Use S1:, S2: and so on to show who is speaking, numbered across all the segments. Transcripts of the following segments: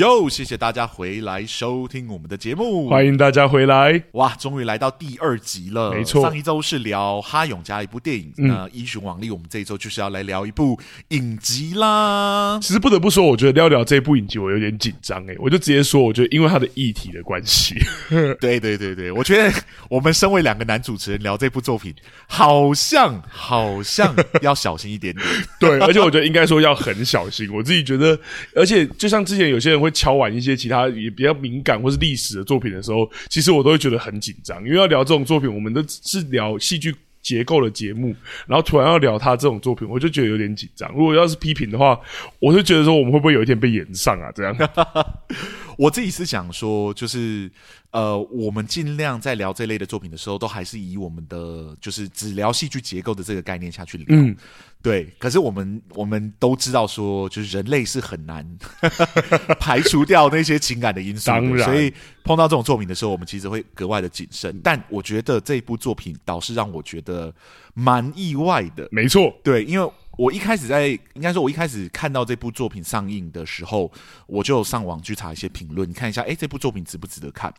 S1: 哟，谢谢大家回来收听我们的节目，
S2: 欢迎大家回来！
S1: 哇，终于来到第二集了。
S2: 没错，
S1: 上一周是聊哈勇家一部电影，嗯、那依循往例，我们这一周就是要来聊一部影集啦。
S2: 其实不得不说，我觉得聊聊这部影集，我有点紧张诶，我就直接说，我觉得因为它的议题的关系。
S1: 对对对对，我觉得我们身为两个男主持人聊这部作品，好像好像要小心一点点。
S2: 对，而且我觉得应该说要很小心。我自己觉得，而且就像之前有些人会。敲完一些其他也比较敏感或是历史的作品的时候，其实我都会觉得很紧张，因为要聊这种作品，我们都是聊戏剧结构的节目，然后突然要聊他这种作品，我就觉得有点紧张。如果要是批评的话，我就觉得说我们会不会有一天被演上啊？这样，
S1: 我自己是想说，就是呃，我们尽量在聊这类的作品的时候，都还是以我们的就是只聊戏剧结构的这个概念下去聊。嗯对，可是我们我们都知道说，就是人类是很难 排除掉那些情感的因素的，
S2: 当然，
S1: 所以碰到这种作品的时候，我们其实会格外的谨慎。但我觉得这一部作品倒是让我觉得蛮意外的。
S2: 没错，
S1: 对，因为。我一开始在，应该说，我一开始看到这部作品上映的时候，我就上网去查一些评论，你看一下，哎，这部作品值不值得看？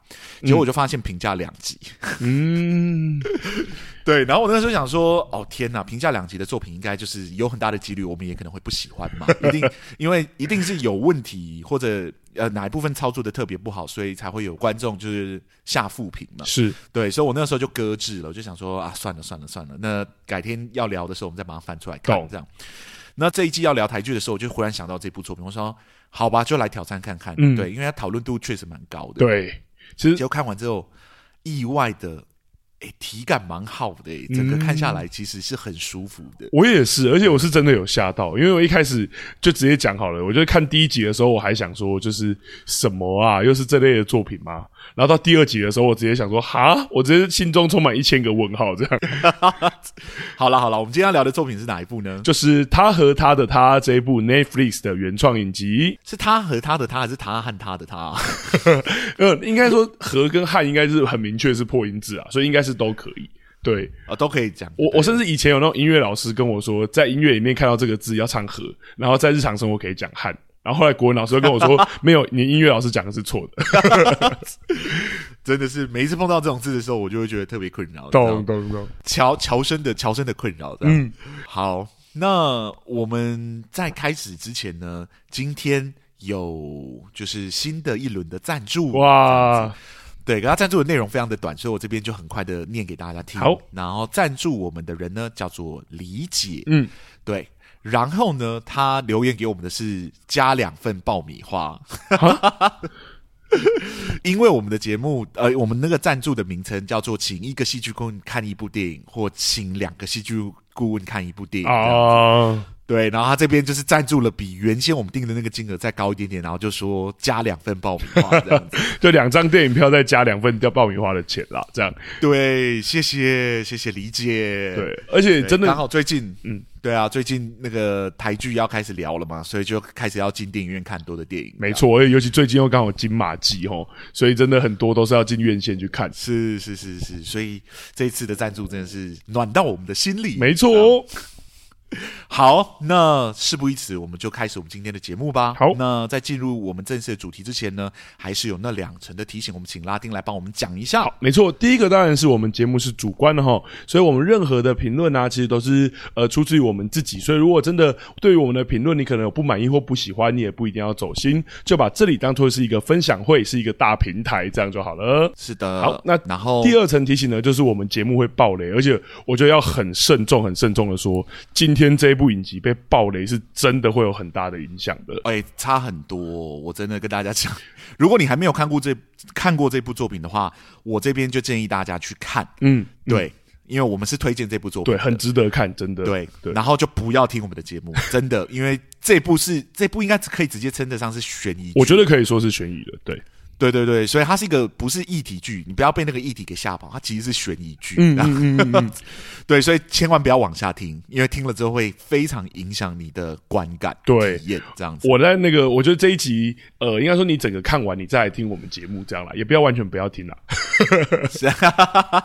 S1: 结果我就发现评价两极。嗯，对。然后我那时候想说，哦天哪，评价两极的作品，应该就是有很大的几率，我们也可能会不喜欢嘛，一定，因为一定是有问题或者。呃，哪一部分操作的特别不好，所以才会有观众就是下负评嘛？
S2: 是
S1: 对，所以我那时候就搁置了，我就想说啊，算了算了算了，那改天要聊的时候，我们再把它翻出来看，这样。那这一季要聊台剧的时候，我就忽然想到这部作品，我说好吧，就来挑战看看。嗯，对，因为它讨论度确实蛮高的。
S2: 对，其实
S1: 结果看完之后，意外的。诶，体感蛮好的，诶，整个看下来其实是很舒服的。
S2: 嗯。我也是，而且我是真的有吓到，因为我一开始就直接讲好了，我就看第一集的时候，我还想说，就是什么啊，又是这类的作品吗？然后到第二集的时候，我直接想说，哈，我直接心中充满一千个问号，这样。
S1: 好了好了，我们今天要聊的作品是哪一部呢？
S2: 就是他和他的他这一部 Netflix 的原创影集。
S1: 是他和他的他，还是他和他的他？
S2: 呃，应该说和跟汉应该是很明确是破音字啊，所以应该是都可以。对
S1: 啊，都可以讲。
S2: 我我甚至以前有那种音乐老师跟我说，在音乐里面看到这个字要唱和，然后在日常生活可以讲汉。然后后来国文老师就跟我说：“ 没有，你音乐老师讲的是错的。”
S1: 真的是每一次碰到这种字的时候，我就会觉得特别困扰。
S2: 懂懂懂，
S1: 乔乔生的乔生的困扰。嗯，好，那我们在开始之前呢，今天有就是新的一轮的赞助哇。对，给他赞助的内容非常的短，所以我这边就很快的念给大家听。好，然后赞助我们的人呢，叫做理解。嗯，对。然后呢，他留言给我们的是加两份爆米花，因为我们的节目，呃，我们那个赞助的名称叫做“请一个戏剧顾问看一部电影”或“请两个戏剧顾问看一部电影”哦。对，然后他这边就是赞助了比原先我们定的那个金额再高一点点，然后就说加两份爆米花这样子，
S2: 就两张电影票再加两份掉爆米花的钱啦，这样。
S1: 对，谢谢谢谢理解。
S2: 对，而且真的
S1: 刚好最近，嗯，对啊，最近那个台剧要开始聊了嘛，所以就开始要进电影院看很多的电影。
S2: 没错，而且尤其最近又刚好金马季哦，所以真的很多都是要进院线去看。
S1: 是是是是，所以这一次的赞助真的是暖到我们的心里。
S2: 没错哦。
S1: 好，那事不宜迟，我们就开始我们今天的节目吧。
S2: 好，
S1: 那在进入我们正式的主题之前呢，还是有那两层的提醒，我们请拉丁来帮我们讲一下。
S2: 没错，第一个当然是我们节目是主观的哈，所以我们任何的评论啊，其实都是呃出自于我们自己。所以如果真的对于我们的评论你可能有不满意或不喜欢，你也不一定要走心，就把这里当做是一个分享会，是一个大平台，这样就好了。
S1: 是的，
S2: 好，那然后第二层提醒呢，就是我们节目会爆雷，而且我觉得要很慎重、很慎重的说，今天这一部影集。被爆雷是真的会有很大的影响的，
S1: 哎、欸，差很多。我真的跟大家讲，如果你还没有看过这看过这部作品的话，我这边就建议大家去看。嗯，对，嗯、因为我们是推荐这部作品，
S2: 对，很值得看，真的。
S1: 对对，然后就不要听我们的节目，真的，因为这部是这部应该可以直接称得上是悬疑，
S2: 我觉得可以说是悬疑的，对。
S1: 对对对，所以它是一个不是议题剧，你不要被那个议题给吓跑，它其实是悬疑剧。
S2: 嗯嗯嗯嗯，
S1: 对，所以千万不要往下听，因为听了之后会非常影响你的观感、
S2: 对
S1: 体验这样子。
S2: 我在那个，我觉得这一集，呃，应该说你整个看完，你再来听我们节目这样啦，也不要完全不要听啦。
S1: 是啊，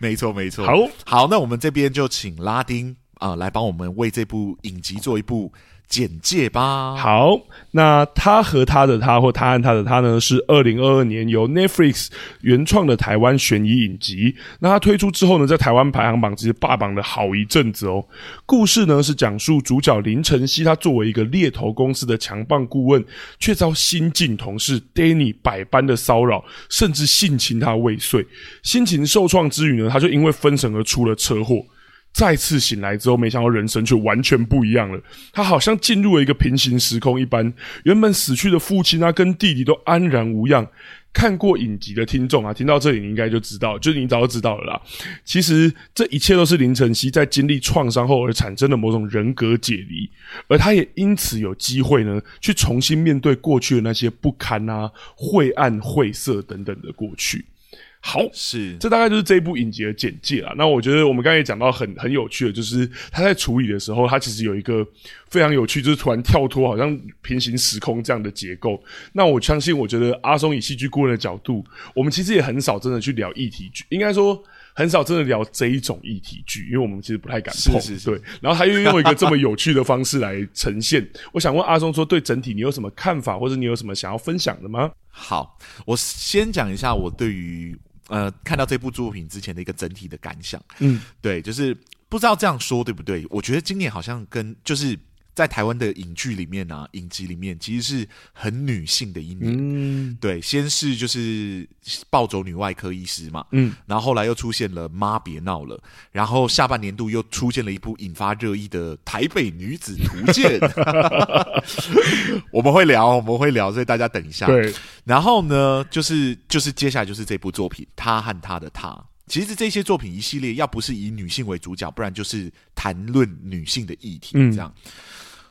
S1: 没错没错。
S2: 好
S1: 好，那我们这边就请拉丁啊、呃、来帮我们为这部影集做一部简介吧。
S2: 好，那他和他的他或他和他的他呢，是二零二二年由 Netflix 原创的台湾悬疑影集。那他推出之后呢，在台湾排行榜其实霸榜了好一阵子哦。故事呢是讲述主角林晨曦，他作为一个猎头公司的强棒顾问，却遭新晋同事 Danny 百般的骚扰，甚至性侵他未遂。心情受创之余呢，他就因为分神而出了车祸。再次醒来之后，没想到人生却完全不一样了。他好像进入了一个平行时空一般，原本死去的父亲啊，跟弟弟都安然无恙。看过影集的听众啊，听到这里你应该就知道，就是你早就知道了啦。其实这一切都是林晨曦在经历创伤后而产生的某种人格解离，而他也因此有机会呢，去重新面对过去的那些不堪啊、晦暗、晦涩等等的过去。好，
S1: 是，
S2: 这大概就是这一部影集的简介啦。那我觉得我们刚才也讲到很很有趣的，就是他在处理的时候，他其实有一个非常有趣，就是突然跳脱，好像平行时空这样的结构。那我相信，我觉得阿松以戏剧顾问的角度，我们其实也很少真的去聊议题剧，应该说很少真的聊这一种议题剧，因为我们其实不太敢碰。
S1: 是是是
S2: 对，然后他又用一个这么有趣的方式来呈现。我想问阿松说，对整体你有什么看法，或者你有什么想要分享的吗？
S1: 好，我先讲一下我对于。呃，看到这部作品之前的一个整体的感想，
S2: 嗯，
S1: 对，就是不知道这样说对不对？我觉得今年好像跟就是。在台湾的影剧里面啊，影集里面其实是很女性的一年。嗯，对，先是就是暴走女外科医师嘛，嗯，然后后来又出现了妈别闹了，然后下半年度又出现了一部引发热议的《台北女子图鉴》，我们会聊，我们会聊，所以大家等一下。
S2: 对，
S1: 然后呢，就是就是接下来就是这部作品《她和她的她》。其实这些作品一系列，要不是以女性为主角，不然就是谈论女性的议题。这样、嗯、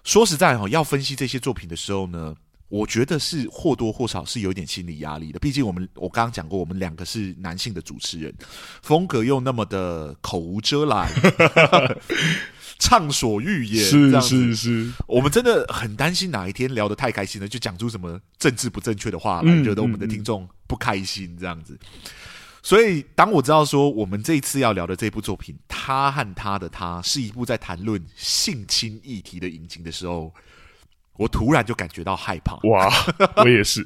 S1: 说实在哈，要分析这些作品的时候呢，我觉得是或多或少是有点心理压力的。毕竟我们我刚刚讲过，我们两个是男性的主持人，风格又那么的口无遮拦，畅所欲言，
S2: 是是是，
S1: 我们真的很担心哪一天聊得太开心了，就讲出什么政治不正确的话来，惹得我们的听众不开心，这样子。所以，当我知道说我们这一次要聊的这部作品《他和他的他》是一部在谈论性侵议题的影集的时候，我突然就感觉到害怕。
S2: 哇，我也是。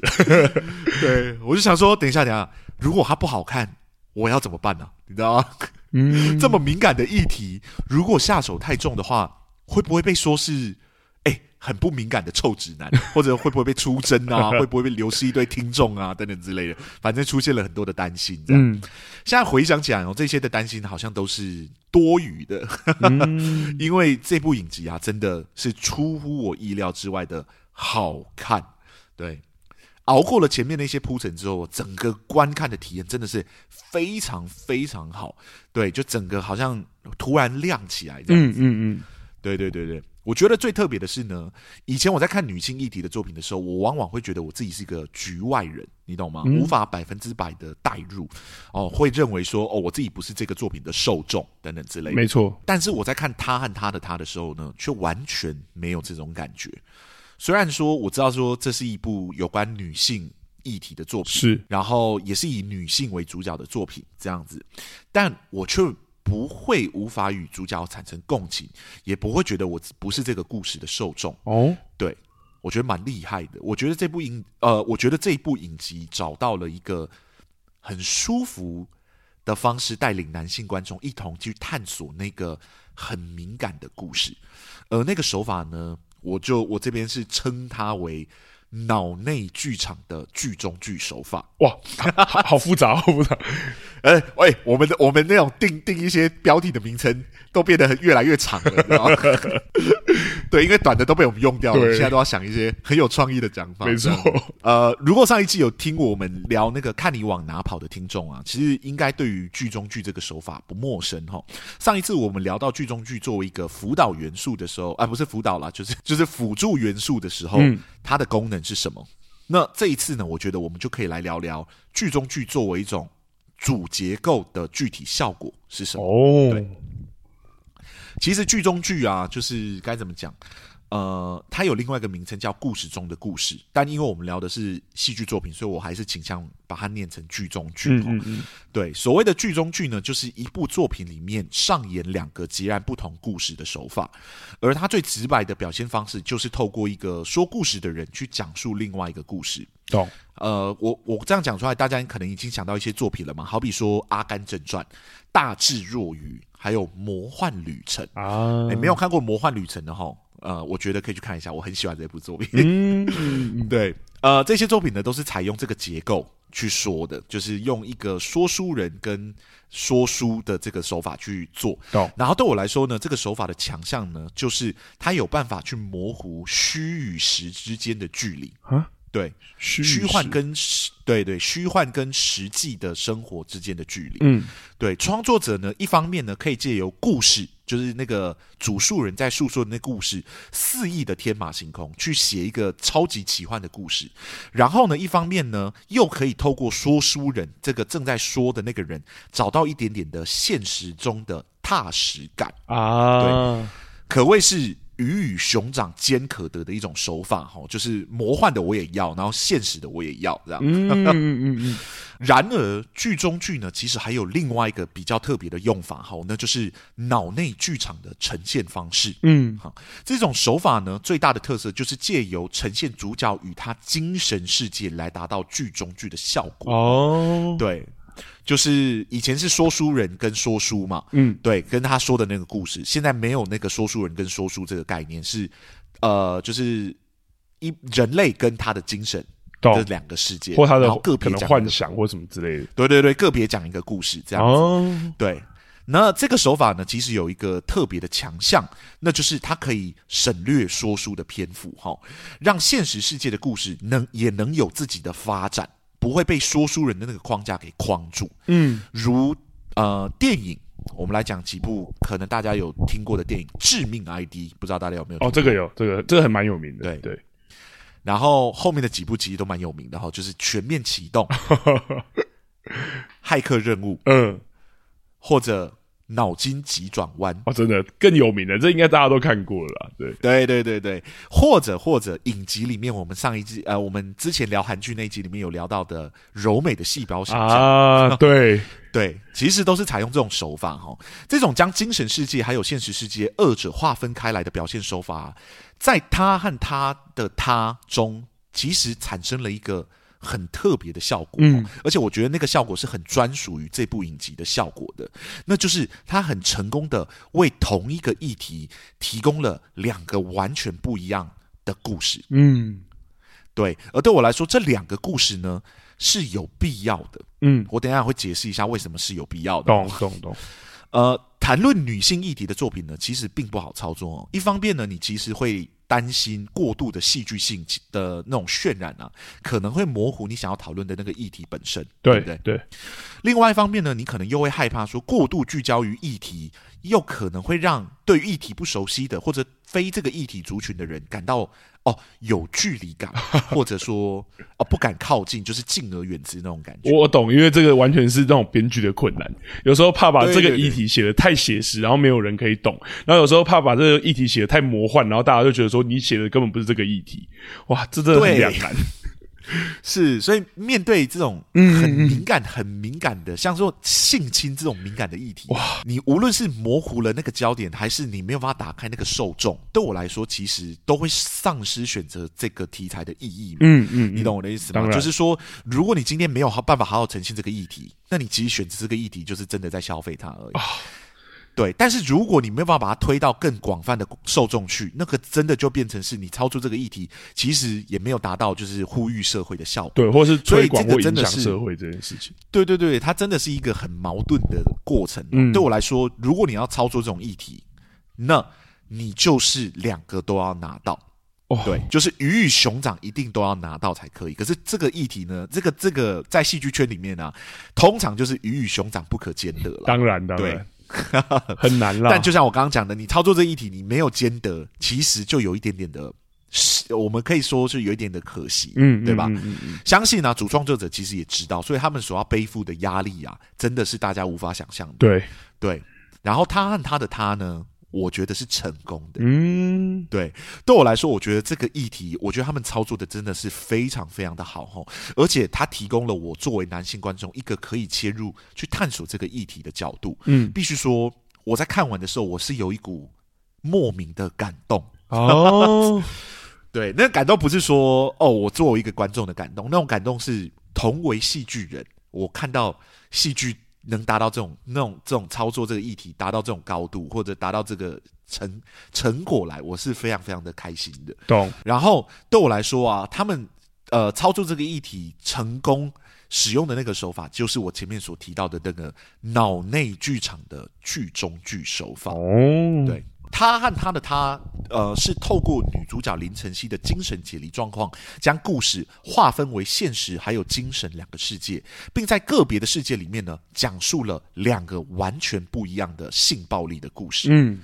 S1: 对，我就想说，等一下，等一下，如果它不好看，我要怎么办呢？你知道吗？嗯，这么敏感的议题，如果下手太重的话，会不会被说是？很不敏感的臭直男，或者会不会被出征啊？会不会被流失一堆听众啊？等等之类的，反正出现了很多的担心。这样，嗯、现在回想起来哦，这些的担心好像都是多余的，嗯、因为这部影集啊，真的是出乎我意料之外的好看。对，熬过了前面那些铺陈之后，整个观看的体验真的是非常非常好。对，就整个好像突然亮起来这样子。嗯嗯嗯，对对对对。我觉得最特别的是呢，以前我在看女性议题的作品的时候，我往往会觉得我自己是一个局外人，你懂吗？嗯、无法百分之百的代入，哦，会认为说，哦，我自己不是这个作品的受众等等之类的。
S2: 没错。
S1: 但是我在看他和他的他的时候呢，却完全没有这种感觉。虽然说我知道说这是一部有关女性议题的作品，
S2: 是，
S1: 然后也是以女性为主角的作品这样子，但我却。不会无法与主角产生共情，也不会觉得我不是这个故事的受众哦。对，我觉得蛮厉害的。我觉得这部影，呃，我觉得这一部影集找到了一个很舒服的方式，带领男性观众一同去探索那个很敏感的故事。而那个手法呢，我就我这边是称它为。脑内剧场的剧中剧手法，
S2: 哇，好，好复杂，好复杂。
S1: 哎、欸，喂，我们的我们那种定定一些标题的名称都变得越来越长了，知道吗？对，因为短的都被我们用掉了，现在都要想一些很有创意的讲法。
S2: 没错错，
S1: 呃，如果上一季有听过我们聊那个看你往哪跑的听众啊，其实应该对于剧中剧这个手法不陌生哈。上一次我们聊到剧中剧作为一个辅导元素的时候，啊，不是辅导啦，就是就是辅助元素的时候，嗯、它的功能是什么？那这一次呢，我觉得我们就可以来聊聊剧中剧作为一种主结构的具体效果是什么。
S2: 哦，
S1: 对，其实剧中剧啊，就是该怎么讲？呃，它有另外一个名称叫“故事中的故事”，但因为我们聊的是戏剧作品，所以我还是倾向把它念成剧中剧。嗯嗯嗯。对，所谓的剧中剧呢，就是一部作品里面上演两个截然不同故事的手法，而它最直白的表现方式，就是透过一个说故事的人去讲述另外一个故事。
S2: 懂？
S1: 呃，我我这样讲出来，大家可能已经想到一些作品了嘛？好比说《阿甘正传》、《大智若愚》，还有《魔幻旅程》啊。哎，没有看过《魔幻旅程》的齁。呃，我觉得可以去看一下，我很喜欢这部作品。嗯，对，呃，这些作品呢都是采用这个结构去说的，就是用一个说书人跟说书的这个手法去做。哦，然后对我来说呢，这个手法的强项呢，就是它有办法去模糊虚与实之间的距离。啊对，虚虚幻跟实，对对，虚幻跟实际的生活之间的距离。嗯，对，创作者呢，一方面呢，可以借由故事，就是那个主述人在诉说的那故事，肆意的天马行空，去写一个超级奇幻的故事。然后呢，一方面呢，又可以透过说书人这个正在说的那个人，找到一点点的现实中的踏实感啊。对，可谓是。鱼与熊掌兼可得的一种手法，哈，就是魔幻的我也要，然后现实的我也要，这样。嗯嗯嗯嗯。然而，剧中剧呢，其实还有另外一个比较特别的用法，哈，那就是脑内剧场的呈现方式。嗯，好，这种手法呢，最大的特色就是借由呈现主角与他精神世界来达到剧中剧的效果。哦，对。就是以前是说书人跟说书嘛，嗯，对，跟他说的那个故事，现在没有那个说书人跟说书这个概念，是呃，就是一人类跟他的精神的两个世界，
S2: 或他的个别幻想或什么之类的，
S1: 对对对，个别讲一个故事这样子，哦、对。那这个手法呢，其实有一个特别的强项，那就是它可以省略说书的篇幅，哈，让现实世界的故事能也能有自己的发展。不会被说书人的那个框架给框住。嗯，如呃电影，我们来讲几部可能大家有听过的电影，《致命 ID》，不知道大家有没有听过？
S2: 哦，这个有，这个这个还蛮有名的。
S1: 对对。然后后面的几部其实都蛮有名的哈，就是《全面启动》、《骇客任务》，嗯，或者。脑筋急转弯
S2: 哦，真的更有名的，这应该大家都看过了啦。对，
S1: 对，对，对，对，或者或者影集里面，我们上一集呃，我们之前聊韩剧那一集里面有聊到的柔美的细胞想象
S2: 啊，对
S1: 对，其实都是采用这种手法哈。这种将精神世界还有现实世界二者划分开来的表现手法，在他和他的他中，其实产生了一个。很特别的效果，嗯，而且我觉得那个效果是很专属于这部影集的效果的，那就是他很成功的为同一个议题提供了两个完全不一样的故事，嗯，对，而对我来说，这两个故事呢是有必要的，嗯，我等一下会解释一下为什么是有必要的，
S2: 懂懂懂，
S1: 呃，谈论女性议题的作品呢，其实并不好操作哦，一方面呢，你其实会。担心过度的戏剧性的那种渲染啊，可能会模糊你想要讨论的那个议题本身，对，对不对？对。另外一方面呢，你可能又会害怕说，过度聚焦于议题，又可能会让对于议题不熟悉的或者非这个议题族群的人感到。哦，有距离感，或者说哦不敢靠近，就是敬而远之那种感觉。
S2: 我懂，因为这个完全是那种编剧的困难。有时候怕把这个议题写得太写实，然后没有人可以懂；然后有时候怕把这个议题写得太魔幻，然后大家就觉得说你写的根本不是这个议题。哇，这真的很两难。
S1: 是，所以面对这种很敏感、很敏感的，像说性侵这种敏感的议题，哇，你无论是模糊了那个焦点，还是你没有办法打开那个受众，对我来说，其实都会丧失选择这个题材的意义。嗯嗯，你懂我的意思吗？就是说，如果你今天没有好办法好好呈现这个议题，那你其实选择这个议题，就是真的在消费它而已。对，但是如果你没有办法把它推到更广泛的受众去，那个真的就变成是你超出这个议题，其实也没有达到就是呼吁社会的效果。
S2: 对，或是推广或影响社会这件事情。
S1: 对对对，它真的是一个很矛盾的过程。嗯，对我来说，如果你要操作这种议题，那你就是两个都要拿到。哦，对，就是鱼与熊掌一定都要拿到才可以。可是这个议题呢，这个这个在戏剧圈里面呢，啊，通常就是鱼与熊掌不可兼得了。
S2: 当然，当然。
S1: 很难了，但就像我刚刚讲的，你操作这一题，你没有兼得，其实就有一点点的是我们可以说是有一点的可惜，
S2: 嗯，
S1: 对吧？
S2: 嗯嗯嗯、
S1: 相信呢、啊，主创作者其实也知道，所以他们所要背负的压力啊，真的是大家无法想象的。
S2: 对。
S1: 对，然后他和他的他呢，我觉得是成功的。
S2: 嗯，
S1: 对，对我来说，我觉得这个议题，我觉得他们操作的真的是非常非常的好吼，而且他提供了我作为男性观众一个可以切入去探索这个议题的角度。
S2: 嗯，
S1: 必须说，我在看完的时候，我是有一股莫名的感动
S2: 哦。
S1: 对，那个感动不是说哦，我作为一个观众的感动，那种感动是同为戏剧人，我看到戏剧能达到这种、那种、这种操作这个议题达到这种高度，或者达到这个成成果来，我是非常非常的开心的。
S2: 懂。
S1: 然后对我来说啊，他们呃操作这个议题成功使用的那个手法，就是我前面所提到的那个脑内剧场的剧中剧手法。
S2: 哦，
S1: 对。他和他的他，呃，是透过女主角林晨曦的精神解离状况，将故事划分为现实还有精神两个世界，并在个别的世界里面呢，讲述了两个完全不一样的性暴力的故事。
S2: 嗯，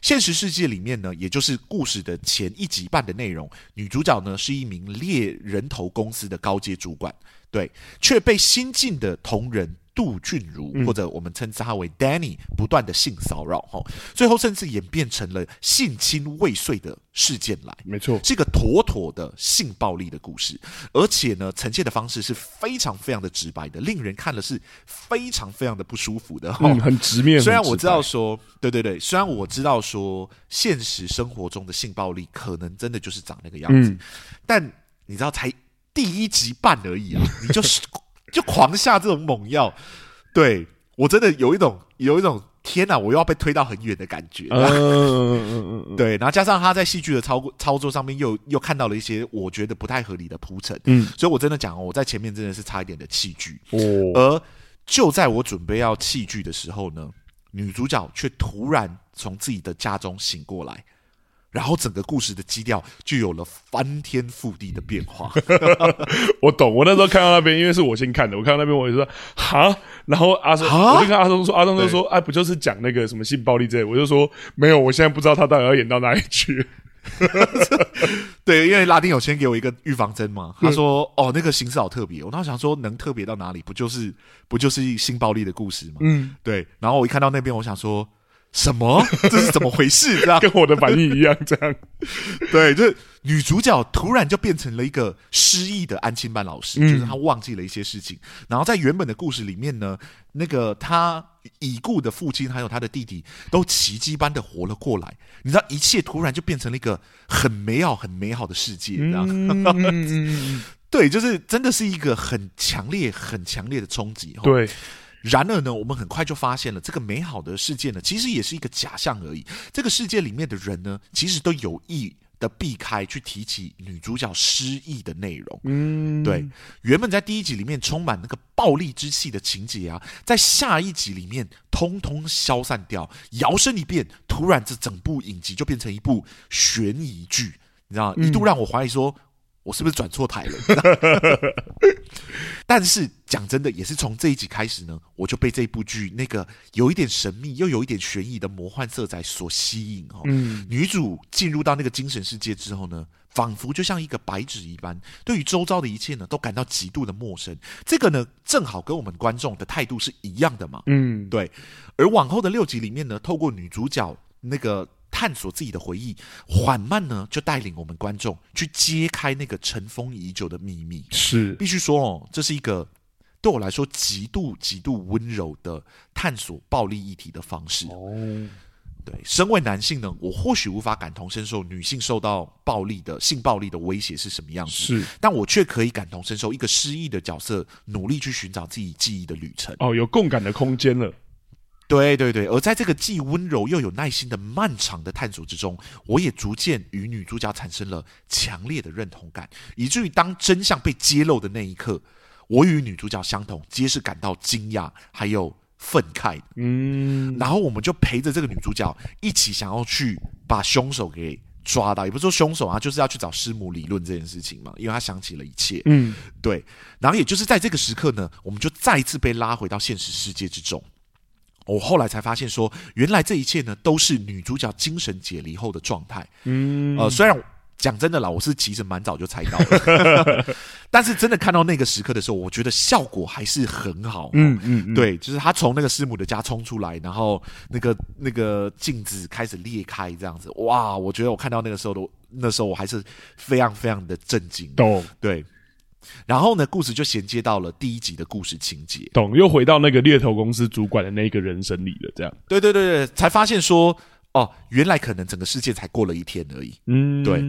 S1: 现实世界里面呢，也就是故事的前一集半的内容，女主角呢是一名猎人头公司的高阶主管，对，却被新进的同仁。杜俊如，或者我们称之他为 Danny，不断的性骚扰，哈，最后甚至演变成了性侵未遂的事件来。
S2: 没错，
S1: 是一个妥妥的性暴力的故事，而且呢，呈现的方式是非常非常的直白的，令人看了是非常非常的不舒服的，
S2: 嗯，很直面。
S1: 虽然我知道说，对对对，虽然我知道说，现实生活中的性暴力可能真的就是长那个样子，嗯，但你知道，才第一集半而已啊，你就是。就狂下这种猛药，对我真的有一种有一种天哪，我又要被推到很远的感觉。嗯嗯嗯，对，然后加上他在戏剧的操操作上面又又看到了一些我觉得不太合理的铺陈，嗯，所以我真的讲，哦我在前面真的是差一点的弃剧。哦，而就在我准备要弃剧的时候呢，女主角却突然从自己的家中醒过来。然后整个故事的基调就有了翻天覆地的变化。
S2: 我懂，我那时候看到那边，因为是我先看的，我看到那边我就说哈，然后阿松，我就跟阿松说，阿松就说，哎，不就是讲那个什么性暴力之类？我就说没有，我现在不知道他到底要演到哪里去。
S1: 对，因为拉丁有先给我一个预防针嘛，他说哦，那个形式好特别，我当时想说能特别到哪里？不就是不就是性暴力的故事嘛？嗯，对。然后我一看到那边，我想说。什么？这是怎么回事？这样
S2: 跟我的反应一样，这样
S1: 对，就是女主角突然就变成了一个失忆的安亲班老师，嗯、就是她忘记了一些事情。然后在原本的故事里面呢，那个她已故的父亲还有她的弟弟都奇迹般的活了过来。你知道，一切突然就变成了一个很美好、很美好的世界，这样。嗯、对，就是真的是一个很强烈、很强烈的冲击。
S2: 对。
S1: 然而呢，我们很快就发现了这个美好的世界呢，其实也是一个假象而已。这个世界里面的人呢，其实都有意的避开去提起女主角失忆的内容。嗯，对。原本在第一集里面充满那个暴力之气的情节啊，在下一集里面通通消散掉，摇身一变，突然这整部影集就变成一部悬疑剧。你知道，一度让我怀疑说。我是不是转错台了？但是讲真的，也是从这一集开始呢，我就被这部剧那个有一点神秘又有一点悬疑的魔幻色彩所吸引哦。嗯，女主进入到那个精神世界之后呢，仿佛就像一个白纸一般，对于周遭的一切呢，都感到极度的陌生。这个呢，正好跟我们观众的态度是一样的嘛。嗯，对。而往后的六集里面呢，透过女主角那个。探索自己的回忆，缓慢呢，就带领我们观众去揭开那个尘封已久的秘密。
S2: 是，
S1: 必须说哦，这是一个对我来说极度极度温柔的探索暴力议题的方式。哦，对，身为男性呢，我或许无法感同身受女性受到暴力的性暴力的威胁是什么样子，
S2: 是，
S1: 但我却可以感同身受一个失忆的角色努力去寻找自己记忆的旅程。
S2: 哦，有共感的空间了。
S1: 对对对，而在这个既温柔又有耐心的漫长的探索之中，我也逐渐与女主角产生了强烈的认同感，以至于当真相被揭露的那一刻，我与女主角相同，皆是感到惊讶还有愤慨。嗯，然后我们就陪着这个女主角一起想要去把凶手给抓到，也不是说凶手啊，就是要去找师母理论这件事情嘛，因为她想起了一切。嗯，对，然后也就是在这个时刻呢，我们就再一次被拉回到现实世界之中。我后来才发现，说原来这一切呢，都是女主角精神解离后的状态。嗯，呃，虽然讲真的啦，我是其实蛮早就猜到了，但是真的看到那个时刻的时候，我觉得效果还是很好。嗯嗯，嗯，对，就是他从那个师母的家冲出来，然后那个那个镜子开始裂开，这样子，哇！我觉得我看到那个时候的那时候，我还是非常非常的震惊。
S2: 懂，
S1: 对。然后呢，故事就衔接到了第一集的故事情节，
S2: 懂？又回到那个猎头公司主管的那个人生里了，这样。
S1: 对对对对，才发现说。哦，原来可能整个世界才过了一天而已。嗯，对。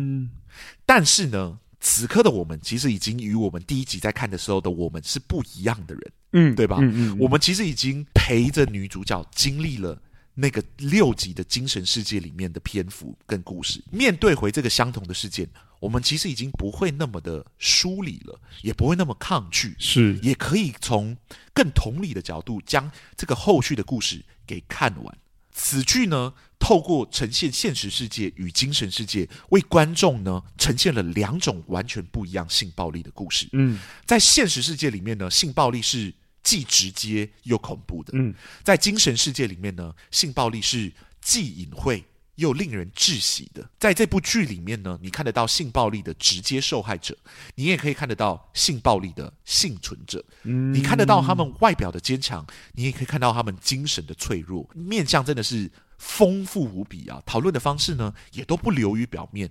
S1: 但是呢，此刻的我们其实已经与我们第一集在看的时候的我们是不一样的人。嗯，对吧？嗯嗯，嗯。我们其实已经陪着女主角经历了那个六集的精神世界里面的篇幅跟故事。面对回这个相同的事件，我们其实已经不会那么的疏离了，也不会那么抗拒。
S2: 是，
S1: 也可以从更同理的角度将这个后续的故事给看完。此剧呢，透过呈现现实世界与精神世界，为观众呢呈现了两种完全不一样性暴力的故事。嗯，在现实世界里面呢，性暴力是既直接又恐怖的。嗯，在精神世界里面呢，性暴力是既隐晦又令人窒息的。在这部剧里面呢，你看得到性暴力的直接受害者，你也可以看得到性暴力的幸存者。嗯，你看得到他们外表的坚强，你也可以看到他们精神的脆弱。面相真的是丰富无比啊！讨论的方式呢，也都不流于表面。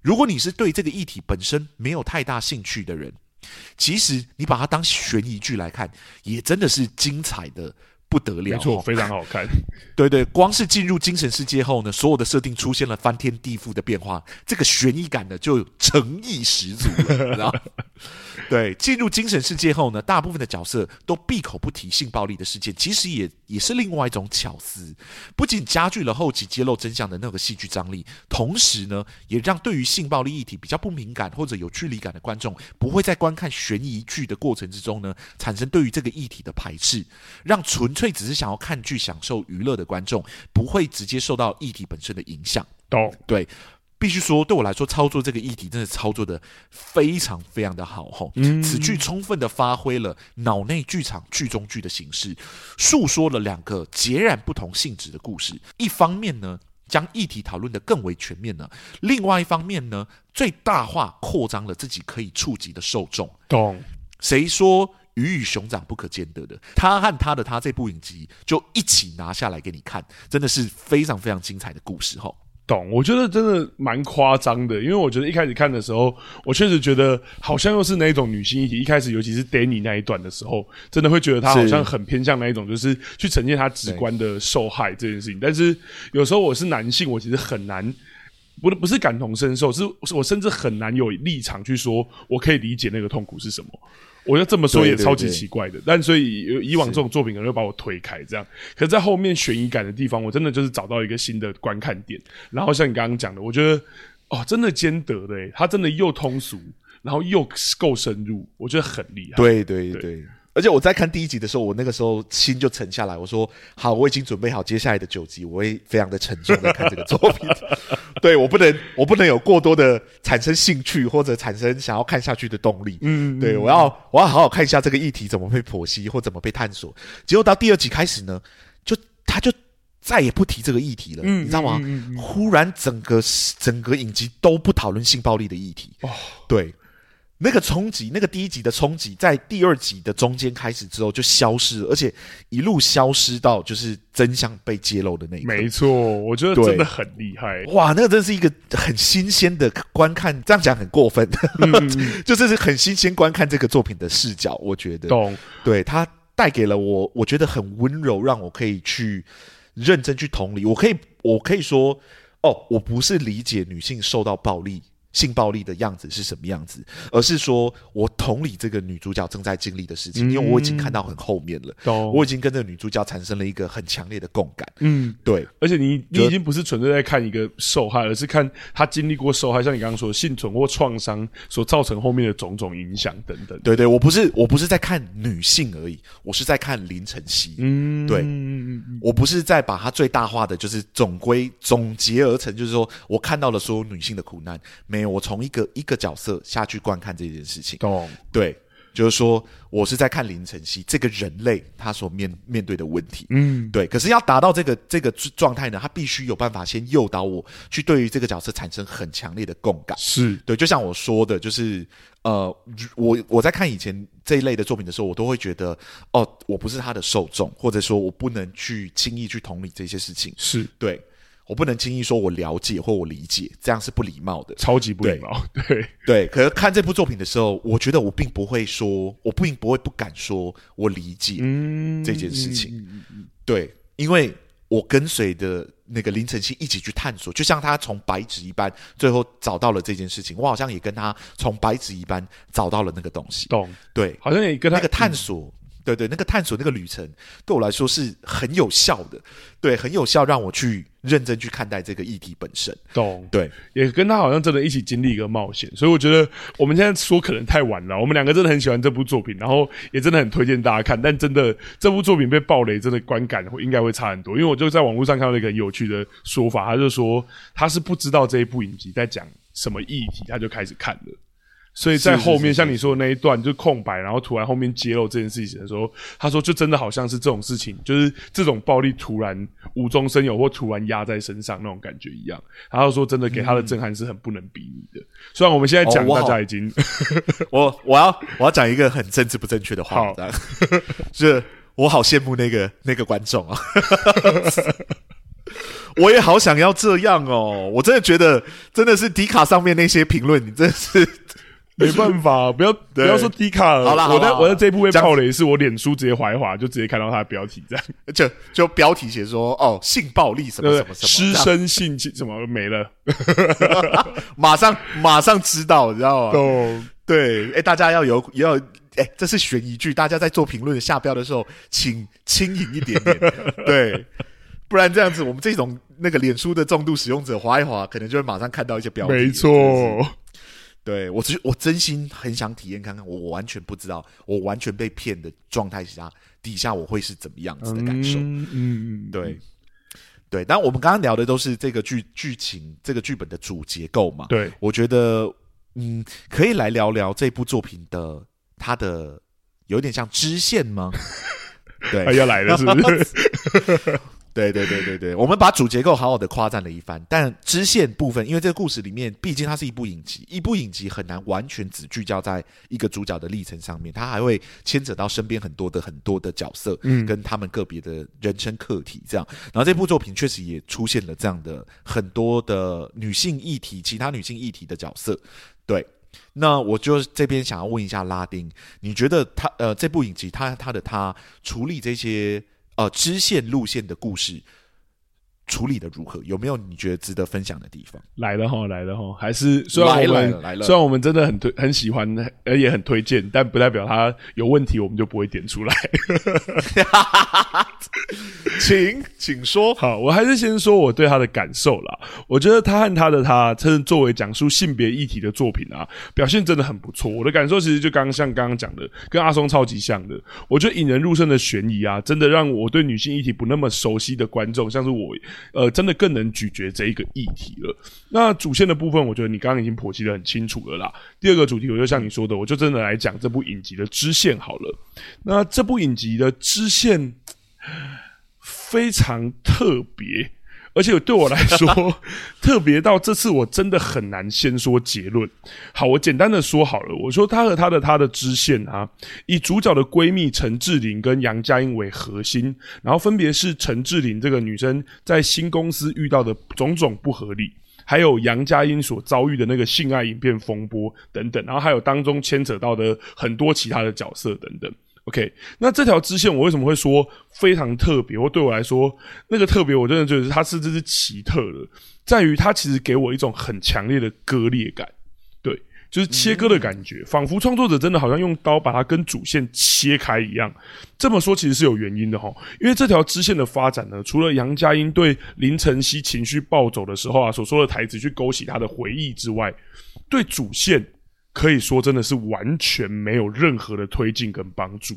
S1: 如果你是对这个议题本身没有太大兴趣的人，其实你把它当悬疑剧来看，也真的是精彩的。不得了，没
S2: 错，非常好看。
S1: 对对，光是进入精神世界后呢，所有的设定出现了翻天地覆的变化，这个悬疑感呢就诚意十足了，知道对，进入精神世界后呢，大部分的角色都闭口不提性暴力的事件，其实也也是另外一种巧思，不仅加剧了后期揭露真相的那个戏剧张力，同时呢，也让对于性暴力议题比较不敏感或者有距离感的观众，不会在观看悬疑剧的过程之中呢，产生对于这个议题的排斥，让纯粹只是想要看剧享受娱乐的观众，不会直接受到议题本身的影响。
S2: 懂？
S1: 对。必须说，对我来说，操作这个议题真的操作的非常非常的好吼。嗯，此剧充分的发挥了脑内剧场剧中剧的形式，诉说了两个截然不同性质的故事。一方面呢，将议题讨论的更为全面呢；另外一方面呢，最大化扩张了自己可以触及的受众。
S2: 懂？
S1: 谁说鱼与熊掌不可兼得的？他和他的他这部影集就一起拿下来给你看，真的是非常非常精彩的故事吼。
S2: 懂，我觉得真的蛮夸张的，因为我觉得一开始看的时候，我确实觉得好像又是那一种女性议题。一开始，尤其是 Danny 那一段的时候，真的会觉得她好像很偏向那一种，就是去呈现她直观的受害这件事情。但是有时候我是男性，我其实很难，不不是感同身受，是我甚至很难有立场去说，我可以理解那个痛苦是什么。我要这么说也超级奇怪的，但所以以往这种作品可能会把我推开这样。可是在后面悬疑感的地方，我真的就是找到一个新的观看点。然后像你刚刚讲的，我觉得哦，真的兼得的，诶，他真的又通俗，然后又够深入，我觉得很厉害。
S1: 对对对。对而且我在看第一集的时候，我那个时候心就沉下来。我说：“好，我已经准备好接下来的九集，我会非常的沉重的看这个作品。对，我不能，我不能有过多的产生兴趣或者产生想要看下去的动力。嗯，对，我要我要好好看一下这个议题怎么被剖析或怎么被探索。结果到第二集开始呢，就他就再也不提这个议题了，嗯、你知道吗？嗯嗯嗯、忽然整个整个影集都不讨论性暴力的议题。哦，对。”那个冲击，那个第一集的冲击，在第二集的中间开始之后就消失了，而且一路消失到就是真相被揭露的那一刻。
S2: 没错，我觉得真的很厉害。
S1: 哇，那个真是一个很新鲜的观看，这样讲很过分，嗯、就是很新鲜观看这个作品的视角。我觉得，
S2: 懂？
S1: 对，他带给了我，我觉得很温柔，让我可以去认真去同理。我可以，我可以说，哦，我不是理解女性受到暴力。性暴力的样子是什么样子？而是说我同理这个女主角正在经历的事情，嗯、因为我已经看到很后面了，我已经跟这个女主角产生了一个很强烈的共感。嗯，对，
S2: 而且你你已经不是纯粹在看一个受害，而是看她经历过受害，像你刚刚说的幸存或创伤所造成后面的种种影响等等。
S1: 对对，我不是我不是在看女性而已，我是在看林晨曦。嗯，对，我不是在把它最大化的，就是总归总结而成，就是说我看到了所有女性的苦难。没有，我从一个一个角色下去观看这件事情。懂，对，就是说我是在看林晨曦这个人类他所面面对的问题，
S2: 嗯，
S1: 对。可是要达到这个这个状态呢，他必须有办法先诱导我去对于这个角色产生很强烈的共感，
S2: 是
S1: 对。就像我说的，就是呃，我我在看以前这一类的作品的时候，我都会觉得哦，我不是他的受众，或者说我不能去轻易去同理这些事情，
S2: 是
S1: 对。我不能轻易说我了解或我理解，这样是不礼貌的，
S2: 超级不礼貌。对
S1: 对，可是看这部作品的时候，我觉得我并不会说，我并不会不敢说我理解这件事情。
S2: 嗯、
S1: 对，因为我跟随的那个林晨曦一起去探索，就像他从白纸一般，最后找到了这件事情。我好像也跟他从白纸一般找到了那个东西。
S2: 懂？
S1: 对，
S2: 好像也跟他
S1: 那个探索。嗯对对，那个探索那个旅程对我来说是很有效的，对，很有效，让我去认真去看待这个议题本身。
S2: 懂，
S1: 对，
S2: 也跟他好像真的一起经历一个冒险，所以我觉得我们现在说可能太晚了。我们两个真的很喜欢这部作品，然后也真的很推荐大家看。但真的这部作品被暴雷，真的观感会应该会差很多。因为我就在网络上看到一个很有趣的说法，他就说他是不知道这一部影集在讲什么议题，他就开始看了。所以在后面，像你说的那一段就空白，然后突然后面揭露这件事情的时候，他说就真的好像是这种事情，就是这种暴力突然无中生有或突然压在身上那种感觉一样。然后说真的给他的震撼是很不能比拟的。虽然我们现在讲大家已经，
S1: 我我要我要讲一个很政治不正确的话，
S2: 好，
S1: 是我好羡慕那个那个观众啊，我也好想要这样哦。我真的觉得真的是迪卡上面那些评论，你真的是。
S2: 没办法，不要不要说低卡了。
S1: 好啦，
S2: 我在我在这一部被爆雷，是我脸书直接滑一滑，就直接看到他的标题，这样
S1: 就就标题写说哦，性暴力什么什么什么，
S2: 师生性侵什么 没了，
S1: 马上马上知道，你知道吗？
S2: 哦，
S1: 对，哎，大家要有要哎，这是悬疑剧，大家在做评论下标的时候，请轻盈一点点，对，不然这样子，我们这种那个脸书的重度使用者滑一滑，可能就会马上看到一些标题，
S2: 没错。
S1: 对，我只我真心很想体验看看，我我完全不知道，我完全被骗的状态下底下我会是怎么样子的感受。
S2: 嗯嗯，
S1: 对对。但我们刚刚聊的都是这个剧剧情、这个剧本的主结构嘛。
S2: 对，
S1: 我觉得嗯，可以来聊聊这部作品的它的有点像支线吗？对，
S2: 要来了是不是？
S1: 对对对对对，我们把主结构好好的夸赞了一番，但支线部分，因为这个故事里面毕竟它是一部影集，一部影集很难完全只聚焦在一个主角的历程上面，它还会牵扯到身边很多的很多的角色，嗯，跟他们个别的人生课题这样。然后这部作品确实也出现了这样的很多的女性议题，其他女性议题的角色。对，那我就这边想要问一下拉丁，你觉得他呃这部影集他他的他处理这些？呃，支线路线的故事处理的如何？有没有你觉得值得分享的地方？
S2: 来了哈，来了哈，还是虽然我们来了虽然我们真的很推很喜欢，而也很推荐，但不代表他有问题，我们就不会点出来。
S1: 请请说。
S2: 好，我还是先说我对他的感受啦。我觉得他和他的他，他作为讲述性别议题的作品啊，表现真的很不错。我的感受其实就刚刚像刚刚讲的，跟阿松超级像的。我觉得引人入胜的悬疑啊，真的让我对女性议题不那么熟悉的观众，像是我，呃，真的更能咀嚼这一个议题了。那主线的部分，我觉得你刚刚已经剖析的很清楚了啦。第二个主题，我就像你说的，我就真的来讲这部影集的支线好了。那这部影集的支线。非常特别，而且对我来说，特别到这次我真的很难先说结论。好，我简单的说好了，我说他和他的他的支线啊，以主角的闺蜜陈志玲跟杨佳音为核心，然后分别是陈志玲这个女生在新公司遇到的种种不合理，还有杨佳音所遭遇的那个性爱影片风波等等，然后还有当中牵扯到的很多其他的角色等等。OK，那这条支线我为什么会说非常特别？或对我来说，那个特别，我真的觉得它是这是奇特的，在于它其实给我一种很强烈的割裂感，对，就是切割的感觉，嗯、仿佛创作者真的好像用刀把它跟主线切开一样。这么说其实是有原因的哈，因为这条支线的发展呢，除了杨佳音对林晨曦情绪暴走的时候啊所说的台词去勾起他的回忆之外，对主线。可以说真的是完全没有任何的推进跟帮助。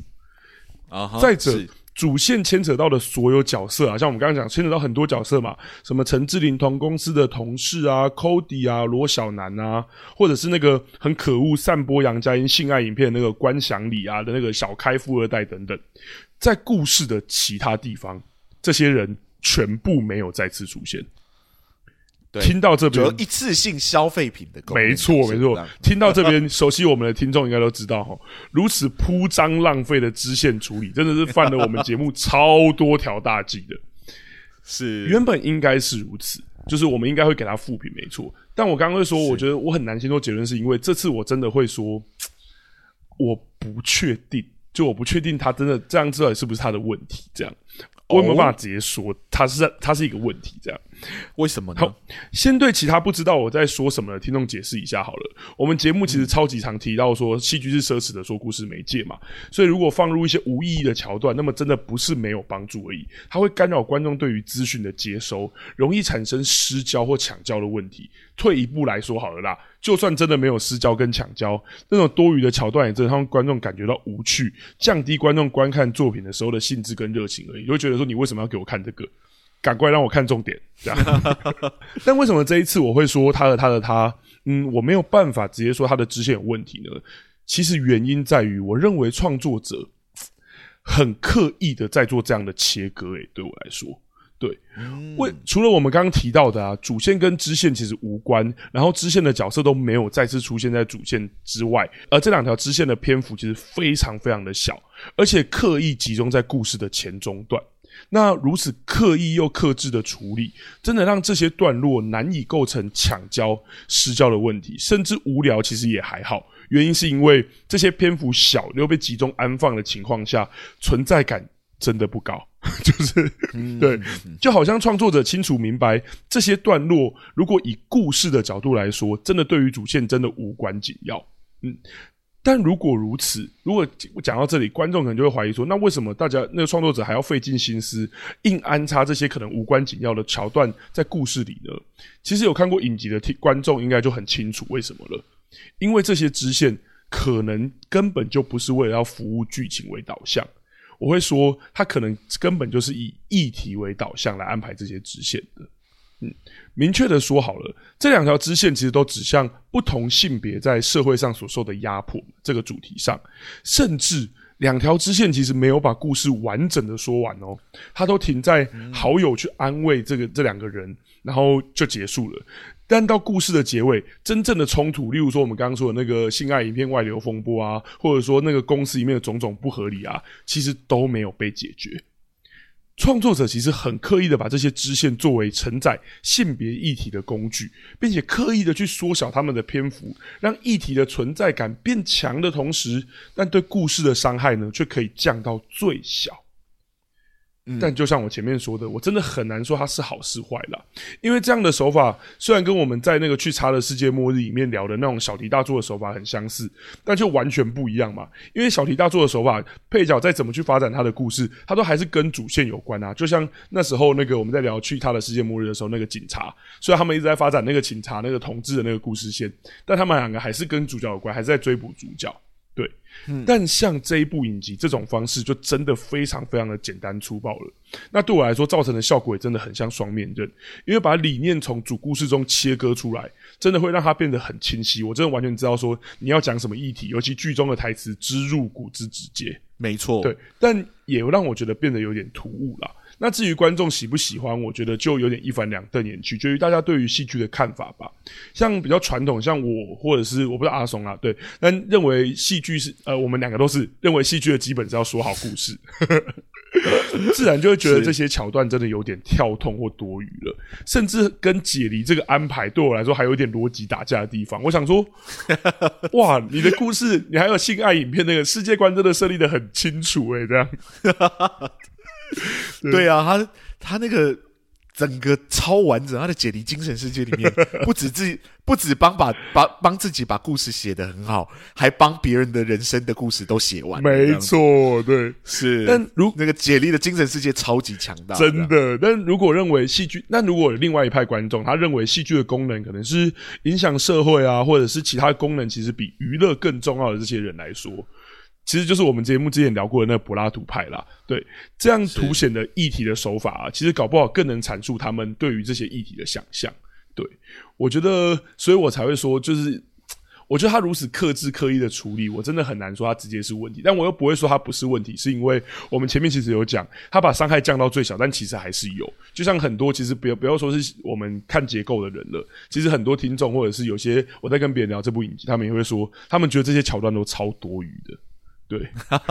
S2: 啊，再者，主线牵扯到的所有角色啊，像我们刚刚讲牵扯到很多角色嘛，什么陈志玲同公司的同事啊，Cody 啊，罗小南啊，或者是那个很可恶散播杨佳音性爱影片的那个关祥礼啊的那个小开富二代等等，在故事的其他地方，这些人全部没有再次出现。
S1: 对
S2: 听到这边，
S1: 一次性消费品的
S2: 没错没错。听到这边，熟悉我们的听众应该都知道哈，如此铺张浪费的支线处理，真的是犯了我们节目超多条大忌的。
S1: 是
S2: 原本应该是如此，就是我们应该会给他负评，没错。但我刚刚会说，我觉得我很难先做结论，是因为这次我真的会说，我不确定，就我不确定他真的这样做到底是不是他的问题，这样。我有没有办法直接说，他是他是一个问题？这样，
S1: 为什么呢？
S2: 好，先对其他不知道我在说什么的听众解释一下好了。我们节目其实超级常提到说，戏剧是奢侈的说故事媒介嘛，所以如果放入一些无意义的桥段，那么真的不是没有帮助而已，它会干扰观众对于资讯的接收，容易产生失焦或抢焦的问题。退一步来说好了啦。就算真的没有失交跟抢交，那种多余的桥段也真的让观众感觉到无趣，降低观众观看作品的时候的兴致跟热情而已。就会觉得说，你为什么要给我看这个？赶快让我看重点，这样。但为什么这一次我会说他的他的他？嗯，我没有办法直接说他的支线有问题呢？其实原因在于，我认为创作者很刻意的在做这样的切割。诶，对我来说。对，为除了我们刚刚提到的啊，主线跟支线其实无关，然后支线的角色都没有再次出现在主线之外，而这两条支线的篇幅其实非常非常的小，而且刻意集中在故事的前中段。那如此刻意又克制的处理，真的让这些段落难以构成抢焦、失焦的问题，甚至无聊，其实也还好。原因是因为这些篇幅小又被集中安放的情况下，存在感真的不高。就是对，就好像创作者清楚明白这些段落，如果以故事的角度来说，真的对于主线真的无关紧要。嗯，但如果如此，如果讲到这里，观众可能就会怀疑说，那为什么大家那个创作者还要费尽心思，硬安插这些可能无关紧要的桥段在故事里呢？其实有看过影集的听观众应该就很清楚为什么了，因为这些支线可能根本就不是为了要服务剧情为导向。我会说，他可能根本就是以议题为导向来安排这些支线的。嗯，明确的说好了，这两条支线其实都指向不同性别在社会上所受的压迫这个主题上，甚至两条支线其实没有把故事完整的说完哦，他都停在好友去安慰这个这两个人，然后就结束了。但到故事的结尾，真正的冲突，例如说我们刚刚说的那个性爱影片外流风波啊，或者说那个公司里面的种种不合理啊，其实都没有被解决。创作者其实很刻意的把这些支线作为承载性别议题的工具，并且刻意的去缩小他们的篇幅，让议题的存在感变强的同时，但对故事的伤害呢，却可以降到最小。但就像我前面说的，我真的很难说它是好是坏啦，因为这样的手法虽然跟我们在那个去查的世界末日里面聊的那种小题大做的手法很相似，但就完全不一样嘛。因为小题大做的手法，配角再怎么去发展他的故事，他都还是跟主线有关啊。就像那时候那个我们在聊去他的世界末日的时候，那个警察，虽然他们一直在发展那个警察那个同志的那个故事线，但他们两个还是跟主角有关，还是在追捕主角。对，嗯，但像这一部影集这种方式，就真的非常非常的简单粗暴了。那对我来说，造成的效果也真的很像双面刃，因为把理念从主故事中切割出来，真的会让它变得很清晰。我真的完全知道说你要讲什么议题，尤其剧中的台词之入骨之直接，
S1: 没错。
S2: 对，但也让我觉得变得有点突兀啦。那至于观众喜不喜欢，我觉得就有点一反两瞪眼，取决于大家对于戏剧的看法吧。像比较传统，像我或者是我不知道阿松啊，对，但认为戏剧是呃，我们两个都是认为戏剧的基本是要说好故事，自然就会觉得这些桥段真的有点跳痛或多余了，甚至跟解离这个安排对我来说还有一点逻辑打架的地方。我想说，哇，你的故事你还有性爱影片那个世界观真的设立的很清楚诶、欸，这
S1: 样。对，啊，他他那个整个超完整，他的解离精神世界里面，不止自己，不止帮把把帮自己把故事写得很好，还帮别人的人生的故事都写完。
S2: 没错，对，
S1: 是。但如那个解离的精神世界超级强大，
S2: 真的。但如果认为戏剧，那如果有另外一派观众，他认为戏剧的功能可能是影响社会啊，或者是其他功能，其实比娱乐更重要的这些人来说。其实就是我们节目之前聊过的那个柏拉图派啦。对，这样凸显的议题的手法啊，其实搞不好更能阐述他们对于这些议题的想象。对，我觉得，所以我才会说，就是。我觉得他如此克制、刻意的处理，我真的很难说他直接是问题，但我又不会说他不是问题，是因为我们前面其实有讲，他把伤害降到最小，但其实还是有。就像很多其实不要不要说是我们看结构的人了，其实很多听众或者是有些我在跟别人聊这部影集，他们也会说，他们觉得这些桥段都超多余的。对，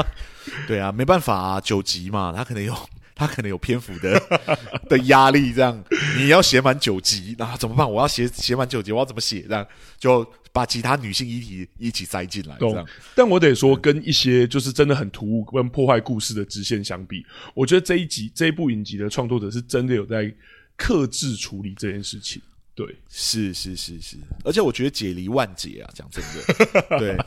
S1: 对啊，没办法啊，九集嘛，他可能有。他可能有篇幅的 的压力，这样你要写满九集，那怎么办？我要写写满九集，我要怎么写？这样就把其他女性议题一起塞进来，这样。
S2: 但我得说，跟一些就是真的很突兀跟破坏故事的支线相比，我觉得这一集这一部影集的创作者是真的有在克制处理这件事情。对，
S1: 是是是是，而且我觉得解离万解啊，讲真的，对。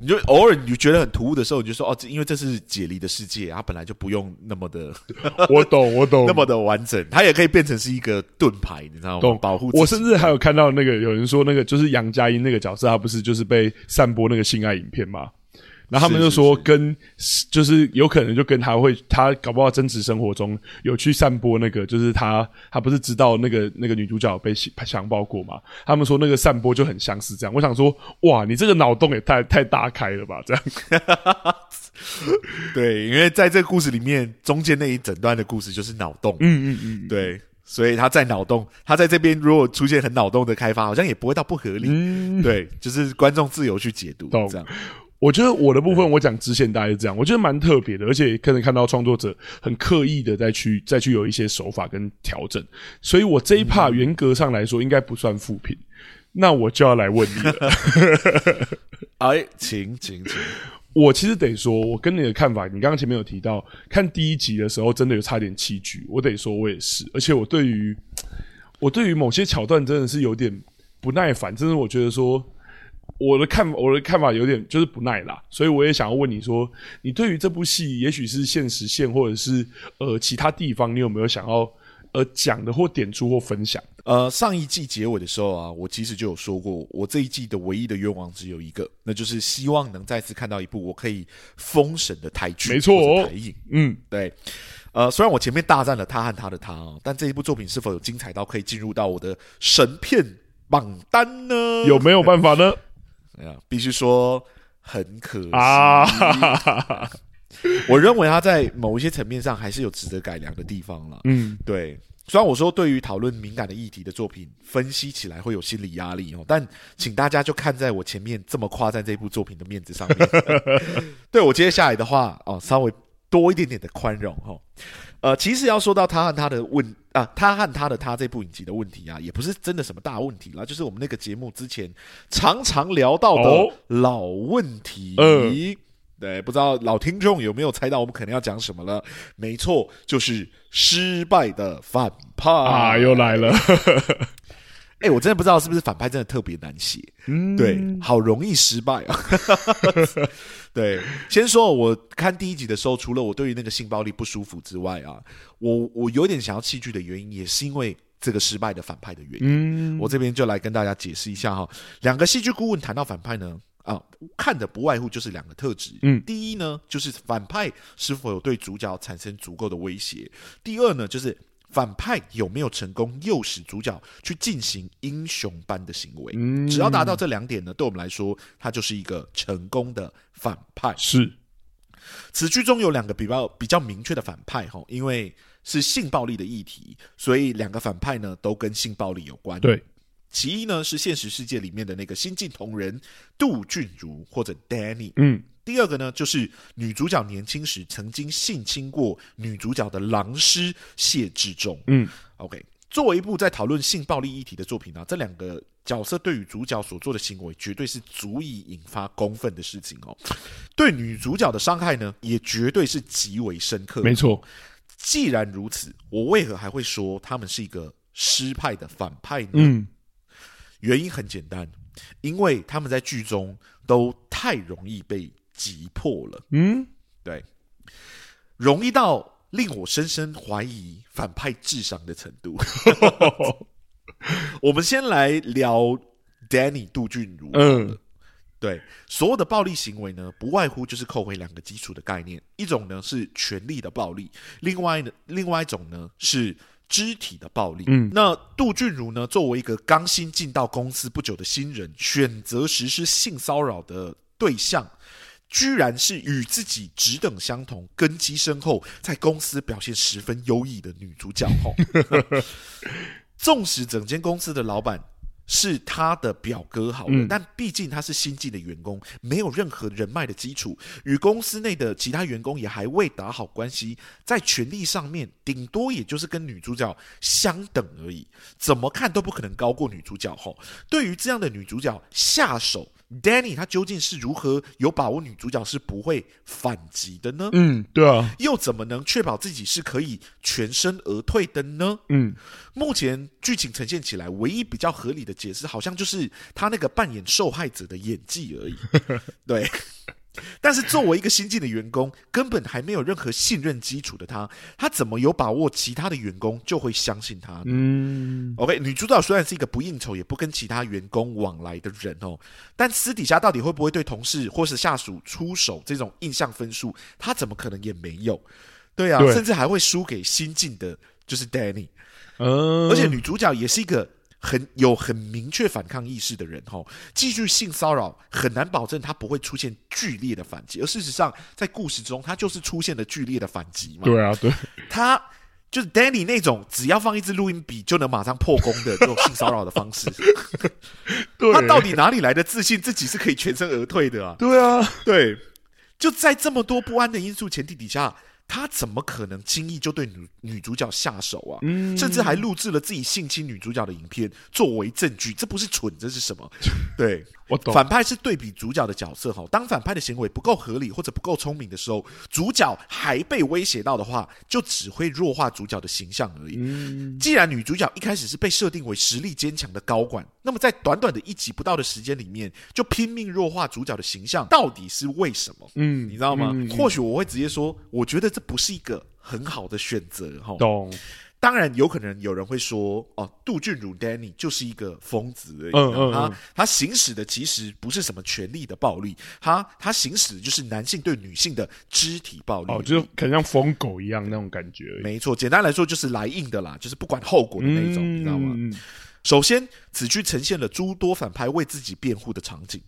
S1: 你就偶尔你就觉得很突兀的时候，你就说哦，因为这是解离的世界，它本来就不用那么的，
S2: 我懂我懂，
S1: 那么的完整，它也可以变成是一个盾牌，你知道吗？
S2: 懂
S1: 保护。
S2: 我甚至还有看到那个有人说，那个就是杨佳音那个角色，他不是就是被散播那个性爱影片吗？然后他们就说，跟就是有可能就跟他会，他搞不好真实生活中有去散播那个，就是他他不是知道那个那个女主角被强暴过嘛？他们说那个散播就很相似这样。我想说，哇，你这个脑洞也太太大开了吧？这样，
S1: 对，因为在这个故事里面，中间那一整段的故事就是脑洞，
S2: 嗯嗯嗯，
S1: 对，所以他在脑洞，他在这边如果出现很脑洞的开发，好像也不会到不合理，嗯、对，就是观众自由去解读，这样。
S2: 我觉得我的部分，我讲支线大概是这样，我觉得蛮特别的，而且可能看到创作者很刻意的再去再去有一些手法跟调整，所以我这一 part 严格上来说应该不算负评。那我就要来问你了，
S1: 哎，请请请，
S2: 我其实得说，我跟你的看法，你刚刚前面有提到看第一集的时候，真的有差点弃剧，我得说，我也是，而且我对于我对于某些桥段真的是有点不耐烦，真的我觉得说。我的看我的看法有点就是不耐啦，所以我也想要问你说，你对于这部戏，也许是现实线或者是呃其他地方，你有没有想要呃讲的或点出或分享？
S1: 呃，上一季结尾的时候啊，我其实就有说过，我这一季的唯一的愿望只有一个，那就是希望能再次看到一部我可以封神的台剧，
S2: 没错哦，
S1: 台影，嗯，对。呃，虽然我前面大战了他和他的他啊，但这一部作品是否有精彩到可以进入到我的神片榜单呢？
S2: 有没有办法呢？
S1: 哎呀，必须说很可惜啊！我认为他在某一些层面上还是有值得改良的地方了。嗯，对。虽然我说对于讨论敏感的议题的作品，分析起来会有心理压力哦，但请大家就看在我前面这么夸赞这部作品的面子上面，对我接下来的话哦，稍微多一点点的宽容哈。呃，其实要说到他和他的问啊，他和他的他这部影集的问题啊，也不是真的什么大问题啦，就是我们那个节目之前常常聊到的老问题。哦呃、对，不知道老听众有没有猜到我们可能要讲什么了？没错，就是失败的反派
S2: 啊，又来了。
S1: 哎、欸，我真的不知道是不是反派真的特别难写，嗯，对，好容易失败啊。对，先说我看第一集的时候，除了我对于那个性暴力不舒服之外啊，我我有点想要弃剧的原因，也是因为这个失败的反派的原因。嗯，我这边就来跟大家解释一下哈。两个戏剧顾问谈到反派呢，啊，看的不外乎就是两个特质。嗯，第一呢，就是反派是否有对主角产生足够的威胁；第二呢，就是。反派有没有成功诱使主角去进行英雄般的行为？嗯，只要达到这两点呢，对我们来说，他就是一个成功的反派。
S2: 是，
S1: 此剧中有两个比较比较明确的反派哈，因为是性暴力的议题，所以两个反派呢都跟性暴力有关。
S2: 对，
S1: 其一呢是现实世界里面的那个新晋同仁杜俊如或者 Danny。
S2: 嗯。
S1: 第二个呢，就是女主角年轻时曾经性侵过女主角的狼师谢志忠。嗯，OK，作为一部在讨论性暴力议题的作品呢，这两个角色对于主角所做的行为，绝对是足以引发公愤的事情哦。对女主角的伤害呢，也绝对是极为深刻。
S2: 没错，
S1: 既然如此，我为何还会说他们是一个失派的反派呢？
S2: 嗯，
S1: 原因很简单，因为他们在剧中都太容易被。击破了，
S2: 嗯，
S1: 对，容易到令我深深怀疑反派智商的程度。我们先来聊 Danny 杜俊如，
S2: 嗯，
S1: 对，所有的暴力行为呢，不外乎就是扣回两个基础的概念，一种呢是权力的暴力，另外呢，另外一种呢是肢体的暴力。嗯，那杜俊如呢，作为一个刚新进到公司不久的新人，选择实施性骚扰的对象。居然是与自己职等相同、根基深厚，在公司表现十分优异的女主角。吼，纵使整间公司的老板是他的表哥，好了，嗯、但毕竟他是新进的员工，没有任何人脉的基础，与公司内的其他员工也还未打好关系，在权力上面，顶多也就是跟女主角相等而已，怎么看都不可能高过女主角。吼，对于这样的女主角下手。Danny 他究竟是如何有把握女主角是不会反击的呢？
S2: 嗯，对啊，
S1: 又怎么能确保自己是可以全身而退的呢？嗯，目前剧情呈现起来，唯一比较合理的解释，好像就是他那个扮演受害者的演技而已。对。但是作为一个新进的员工，根本还没有任何信任基础的他，他怎么有把握其他的员工就会相信他呢？嗯，OK，女主角虽然是一个不应酬也不跟其他员工往来的人哦，但私底下到底会不会对同事或是下属出手这种印象分数，他怎么可能也没有？对啊，对甚至还会输给新进的，就是 Danny。嗯，而且女主角也是一个。很有很明确反抗意识的人，吼，继续性骚扰很难保证他不会出现剧烈的反击，而事实上，在故事中，他就是出现了剧烈的反击嘛。
S2: 对啊，对，
S1: 他就是 Danny 那种只要放一支录音笔就能马上破功的这种性骚扰的方式。对他到底哪里来的自信，自己是可以全身而退的啊？
S2: 对啊，
S1: 对，就在这么多不安的因素前提底下。他怎么可能轻易就对女女主角下手啊？嗯，甚至还录制了自己性侵女主角的影片作为证据，这不是蠢，这是什么？对。我懂，反派是对比主角的角色哈，当反派的行为不够合理或者不够聪明的时候，主角还被威胁到的话，就只会弱化主角的形象而已。嗯，既然女主角一开始是被设定为实力坚强的高管，那么在短短的一集不到的时间里面，就拼命弱化主角的形象，到底是为什么？嗯，你知道吗？嗯，或许我会直接说，我觉得这不是一个很好的选择哈。懂。当然，有可能有人会说：“哦，杜俊如 Danny 就是一个疯子而已。嗯嗯嗯他他行使的其实不是什么权力的暴力，他他行使的就是男性对女性的肢体暴力。哦，就
S2: 可能像疯狗一样那种感觉。
S1: 没错，简单来说就是来硬的啦，就是不管后果的那种，嗯、你知道吗？首先，此剧呈现了诸多反派为自己辩护的场景。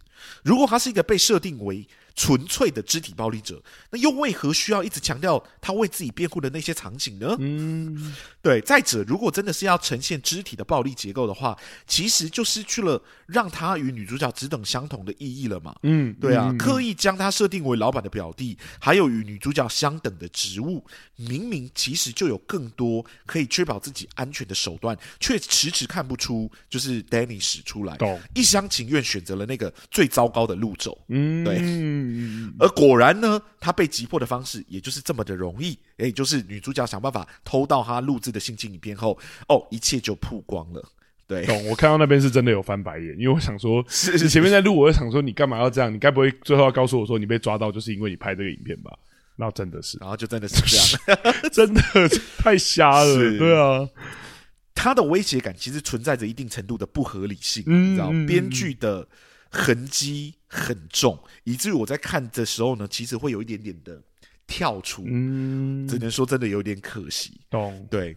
S1: 如果他是一个被设定为纯粹的肢体暴力者，那又为何需要一直强调他为自己辩护的那些场景呢？嗯，对。再者，如果真的是要呈现肢体的暴力结构的话，其实就失去了让他与女主角只等相同的意义了嘛。嗯，对啊，嗯、刻意将他设定为老板的表弟，还有与女主角相等的职务，明明其实就有更多可以确保自己安全的手段，却迟迟看不出，就是 Danny 使出来，一厢情愿选择了那个最糟糕的路走。嗯，对。嗯，而果然呢，他被击破的方式也就是这么的容易，也就是女主角想办法偷到他录制的性侵影片后，哦，一切就曝光了。对，
S2: 懂。我看到那边是真的有翻白眼，因为我想说，是是前面在录，我就想说，你干嘛要这样？你该不会最后要告诉我说，你被抓到就是因为你拍这个影片吧？那真的是，
S1: 然后就真的是这样，
S2: 真的太瞎了。对啊，
S1: 他的威胁感其实存在着一定程度的不合理性，嗯、你知道，编剧的。痕迹很重，以至于我在看的时候呢，其实会有一点点的跳出，嗯，只能说真的有点可惜。懂，对。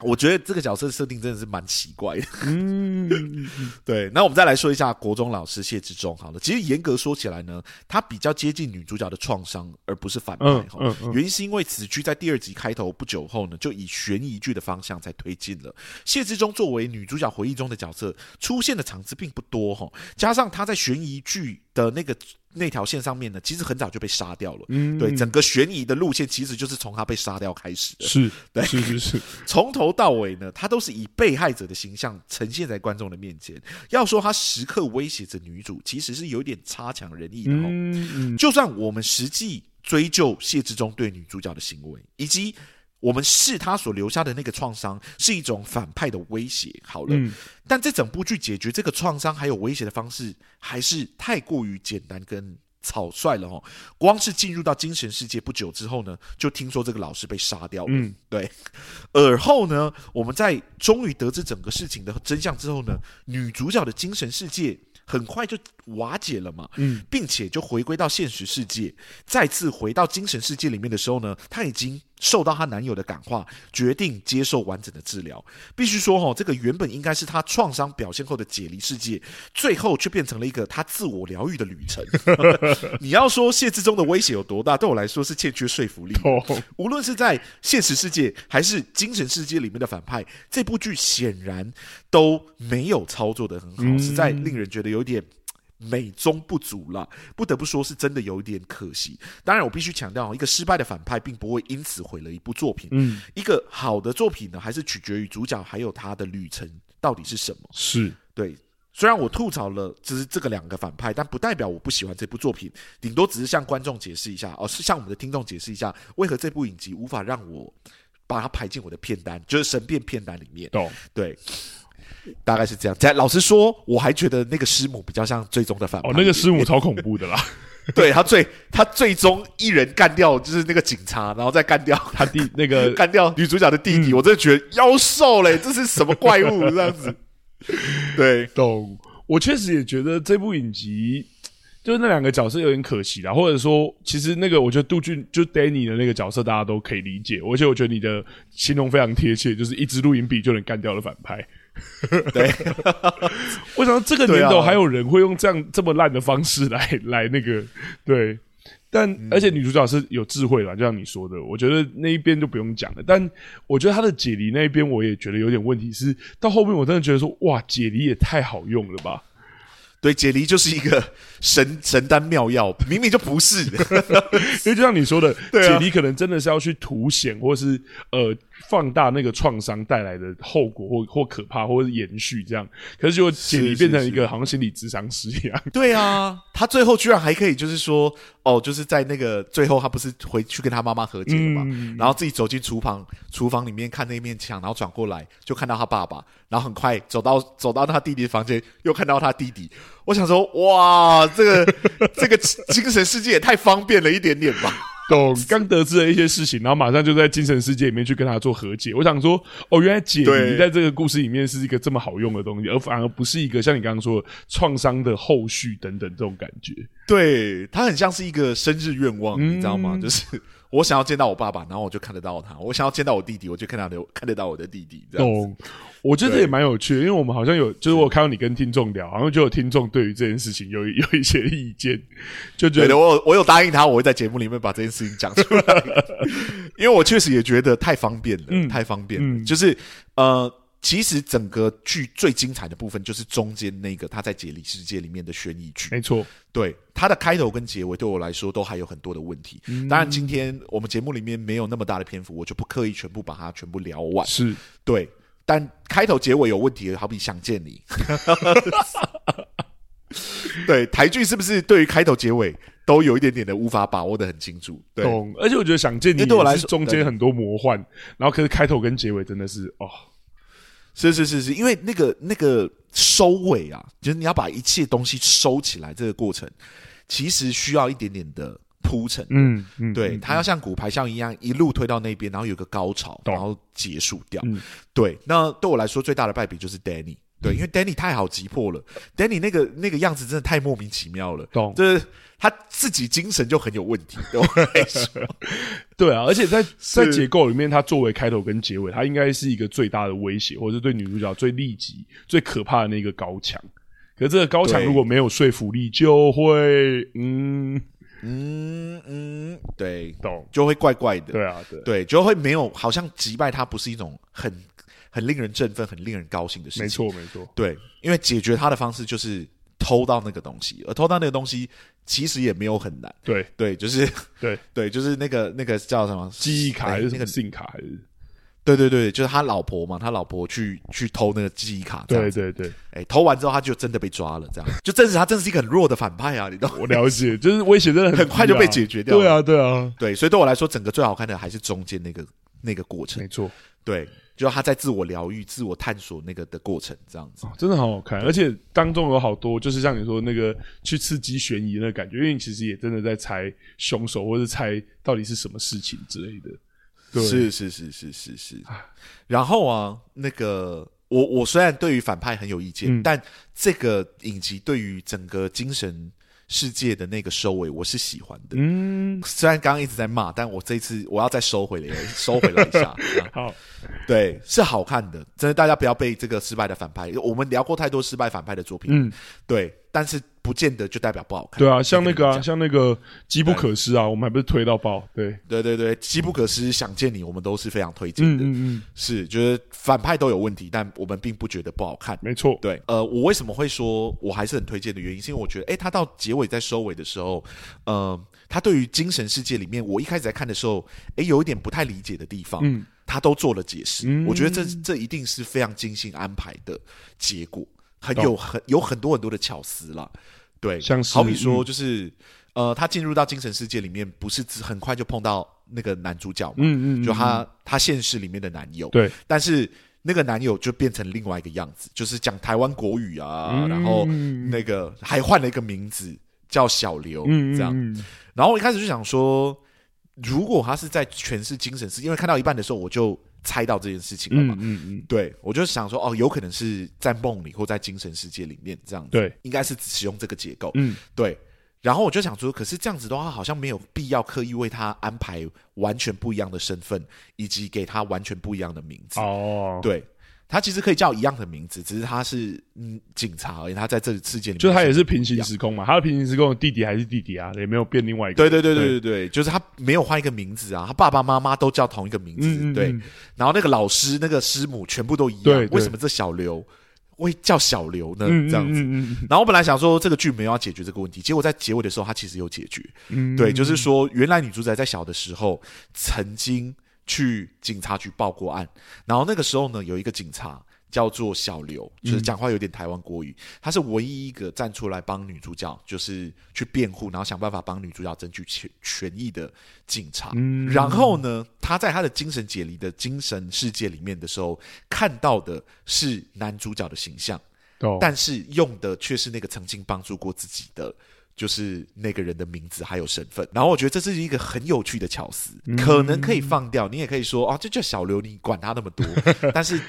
S1: 我觉得这个角色设定真的是蛮奇怪的。嗯，对。那我们再来说一下国中老师谢志忠。好了，其实严格说起来呢，他比较接近女主角的创伤，而不是反派。嗯嗯嗯、原因是因为此剧在第二集开头不久后呢，就以悬疑剧的方向在推进了。谢志忠作为女主角回忆中的角色，出现的场次并不多哈，加上他在悬疑剧的那个。那条线上面呢，其实很早就被杀掉了。嗯，对，整个悬疑的路线其实就是从他被杀掉开始的。
S2: 是，
S1: 对，
S2: 是是是，
S1: 从头到尾呢，他都是以被害者的形象呈现在观众的面前。要说他时刻威胁着女主，其实是有点差强人意的。嗯，就算我们实际追究谢之忠对女主角的行为，以及。我们视他所留下的那个创伤是一种反派的威胁。好了，嗯、但这整部剧解决这个创伤还有威胁的方式，还是太过于简单跟草率了哦。光是进入到精神世界不久之后呢，就听说这个老师被杀掉了。嗯，对。而后呢，我们在终于得知整个事情的真相之后呢，女主角的精神世界很快就瓦解了嘛，
S2: 嗯，
S1: 并且就回归到现实世界，再次回到精神世界里面的时候呢，她已经受到她男友的感化，决定接受完整的治疗。必须说哈，这个原本应该是她创伤表现后的解离世界，最后却变成了一个她自我疗愈的旅程。你要说谢志忠的威胁有多大？对我来说是欠缺说服力。无论是在现实世界还是精神世界里面的反派，这部剧显然都没有操作的很好，实在令人觉得有点美中不足了。不得不说，是真的有一点可惜。当然，我必须强调，一个失败的反派并不会因此毁了一部作品。
S2: 嗯，
S1: 一个好的作品呢，还是取决于主角还有他的旅程到底是什么。
S2: 是
S1: 对。虽然我吐槽了，只是这个两个反派，但不代表我不喜欢这部作品。顶多只是向观众解释一下，而、哦、是向我们的听众解释一下，为何这部影集无法让我把它排进我的片单，就是神变片单里面。
S2: 懂？
S1: 对，大概是这样。在老实说，我还觉得那个师母比较像最终的反派。
S2: 哦，那个师母超恐怖的啦。
S1: 对他最他最终一人干掉就是那个警察，然后再干掉
S2: 他弟 那个
S1: 干掉女主角的弟弟。嗯、我真的觉得妖兽嘞，这是什么怪物这样子？对，
S2: 懂。我确实也觉得这部影集就是那两个角色有点可惜啦，或者说，其实那个我觉得杜俊就 Danny 的那个角色，大家都可以理解。而且我觉得你的形容非常贴切，就是一支录音笔就能干掉的反派。
S1: 对，
S2: 为什么这个年头还有人会用这样这么烂的方式来 来那个？对。但而且女主角是有智慧啦，就像你说的，我觉得那一边就不用讲了。但我觉得她的解离那一边，我也觉得有点问题是。是到后面我真的觉得说，哇，解离也太好用了吧？
S1: 对，解离就是一个神神丹妙药，明明就不是。
S2: 因为就像你说的，
S1: 啊、
S2: 解离可能真的是要去凸显，或是呃。放大那个创伤带来的后果，或或可怕，或者是延续这样。可是就解离变成一个好像心理咨商师一样。
S1: 对啊，他最后居然还可以，就是说，哦，就是在那个最后，他不是回去跟他妈妈和解了嘛？嗯、然后自己走进厨房，厨房里面看那面墙，然后转过来就看到他爸爸，然后很快走到走到他弟弟的房间，又看到他弟弟。我想说，哇，这个这个精神世界也太方便了一点点吧。
S2: 懂，刚得知了一些事情，然后马上就在精神世界里面去跟他做和解。我想说，哦，原来解离在这个故事里面是一个这么好用的东西，而反而不是一个像你刚刚说的创伤的后续等等这种感觉。
S1: 对，它很像是一个生日愿望，
S2: 嗯、
S1: 你知道吗？就是。我想要见到我爸爸，然后我就看得到他；我想要见到我弟弟，我就看到看得到我的弟弟。
S2: 懂？我觉得这也蛮有趣的，因为我们好像有，就是我看到你跟听众聊，好像就有听众对于这件事情有有一些意见，就觉得
S1: 我有我有答应他，我会在节目里面把这件事情讲出来，因为我确实也觉得太方便了，嗯、太方便了，嗯、就是呃。其实整个剧最精彩的部分就是中间那个他在解离世界里面的悬疑剧，
S2: 没错。
S1: 对，它的开头跟结尾对我来说都还有很多的问题。
S2: 嗯、
S1: 当然，今天我们节目里面没有那么大的篇幅，我就不刻意全部把它全部聊完。
S2: 是
S1: 对，但开头结尾有问题，好比想见你。对，台剧是不是对于开头结尾都有一点点的无法把握的很清楚？对，
S2: 懂。而且我觉得想见你，对我来说中间很多魔幻，然后可是开头跟结尾真的是哦。
S1: 是是是是，因为那个那个收尾啊，就是你要把一切东西收起来，这个过程其实需要一点点的铺陈。
S2: 嗯嗯，
S1: 对，
S2: 嗯、
S1: 它要像骨牌效应一样，一路推到那边，然后有个高潮，然后结束掉。
S2: 嗯、
S1: 对，那对我来说最大的败笔就是 Danny。对，因为 Danny 太好急迫了，Danny 那个那个样子真的太莫名其妙了。
S2: 懂，
S1: 就是他自己精神就很有问题。对我来说，
S2: 对啊，而且在 在结构里面，他作为开头跟结尾，他应该是一个最大的威胁，或者是对女主角最利己、最可怕的那个高墙。可是这个高墙如果没有说服力，就会嗯
S1: 嗯嗯，对，
S2: 懂，
S1: 就会怪怪的。
S2: 对啊，对，
S1: 对，就会没有，好像击败他不是一种很。很令人振奋、很令人高兴的事情。
S2: 没错，没错。
S1: 对，因为解决他的方式就是偷到那个东西，而偷到那个东西其实也没有很难。
S2: 对，
S1: 对，就是
S2: 对，
S1: 对，就是那个那个叫什么
S2: 记忆卡还是那个 SIM 卡还是？
S1: 对对对，就是他老婆嘛，他老婆去去偷那个记忆卡。
S2: 对对对，
S1: 哎，偷完之后他就真的被抓了，这样就证实他真的是一个很弱的反派啊！你懂？
S2: 我了解，就是威胁真的
S1: 很 快就被解决掉。
S2: 对啊，对啊，
S1: 对，所以对我来说，整个最好看的还是中间那个那个过程。
S2: 没错，
S1: 对。就他在自我疗愈、自我探索那个的过程，这样子、
S2: 哦、真的好好看，而且当中有好多，就是像你说那个去刺激悬疑的那个感觉，因为你其实也真的在猜凶手，或者猜到底是什么事情之类的。对，
S1: 是是是是是是。然后啊，那个我我虽然对于反派很有意见，
S2: 嗯、
S1: 但这个影集对于整个精神世界的那个收尾，我是喜欢的。嗯，虽然刚刚一直在骂，但我这一次我要再收回来，收回来一下。
S2: 好，
S1: 对，是好看的，真的，大家不要被这个失败的反派。我们聊过太多失败反派的作品，嗯，对，但是。不见得就代表不好看。
S2: 对啊，像那个啊，像那个《机不可失》啊，我们还不是推到爆？对，
S1: 对对对，《机不可失》想见你，我们都是非常推荐的。嗯嗯，是，就是反派都有问题，但我们并不觉得不好看。
S2: 没错，
S1: 对。呃，我为什么会说我还是很推荐的原因，是因为我觉得，哎，他到结尾在收尾的时候，呃，他对于精神世界里面，我一开始在看的时候，哎，有一点不太理解的地方，嗯，他都做了解释。嗯，我觉得这这一定是非常精心安排的结果，很有很有很多很多的巧思啦。对，像是好比说，就是、嗯、呃，他进入到精神世界里面，不是只很快就碰到那个男主角嘛？嗯嗯，嗯，就他他现实里面的男友。对，但是那个男友就变成另外一个样子，就是讲台湾国语啊，嗯、然后那个还换了一个名字叫小刘，嗯，这样。然后我一开始就想说，如果他是在诠释精神世界，因为看到一半的时候我就。猜到这件事情了嘛？嗯嗯，嗯对，我就想说，哦，有可能是在梦里或在精神世界里面这样子，对，应该是使用这个结构，嗯，对。然后我就想说，可是这样子的话，好像没有必要刻意为他安排完全不一样的身份，以及给他完全不一样的名字。哦，对。他其实可以叫一样的名字，只是他是嗯警察而已。他在这个世界里面，
S2: 就他也是平行时空嘛。他的平行时空的弟弟还是弟弟啊，也没有变另外一个。
S1: 对对对对对对，对就是他没有换一个名字啊。他爸爸妈妈都叫同一个名字，嗯嗯嗯对。然后那个老师、那个师母全部都一样。为什么这小刘会叫小刘呢？这样子。然后我本来想说这个剧没有要解决这个问题，结果在结尾的时候，他其实有解决。对，就是说原来女主角在小的时候曾经去警察局报过案，然后那个时候呢，有一个警察。叫做小刘，就是讲话有点台湾国语。嗯、他是唯一一个站出来帮女主角，就是去辩护，然后想办法帮女主角争取权权益的警察。嗯、然后呢，他在他的精神解离的精神世界里面的时候，看到的是男主角的形象，哦、但是用的却是那个曾经帮助过自己的，就是那个人的名字还有身份。然后我觉得这是一个很有趣的巧思，嗯、可能可以放掉，你也可以说啊，这叫小刘，你管他那么多，但是。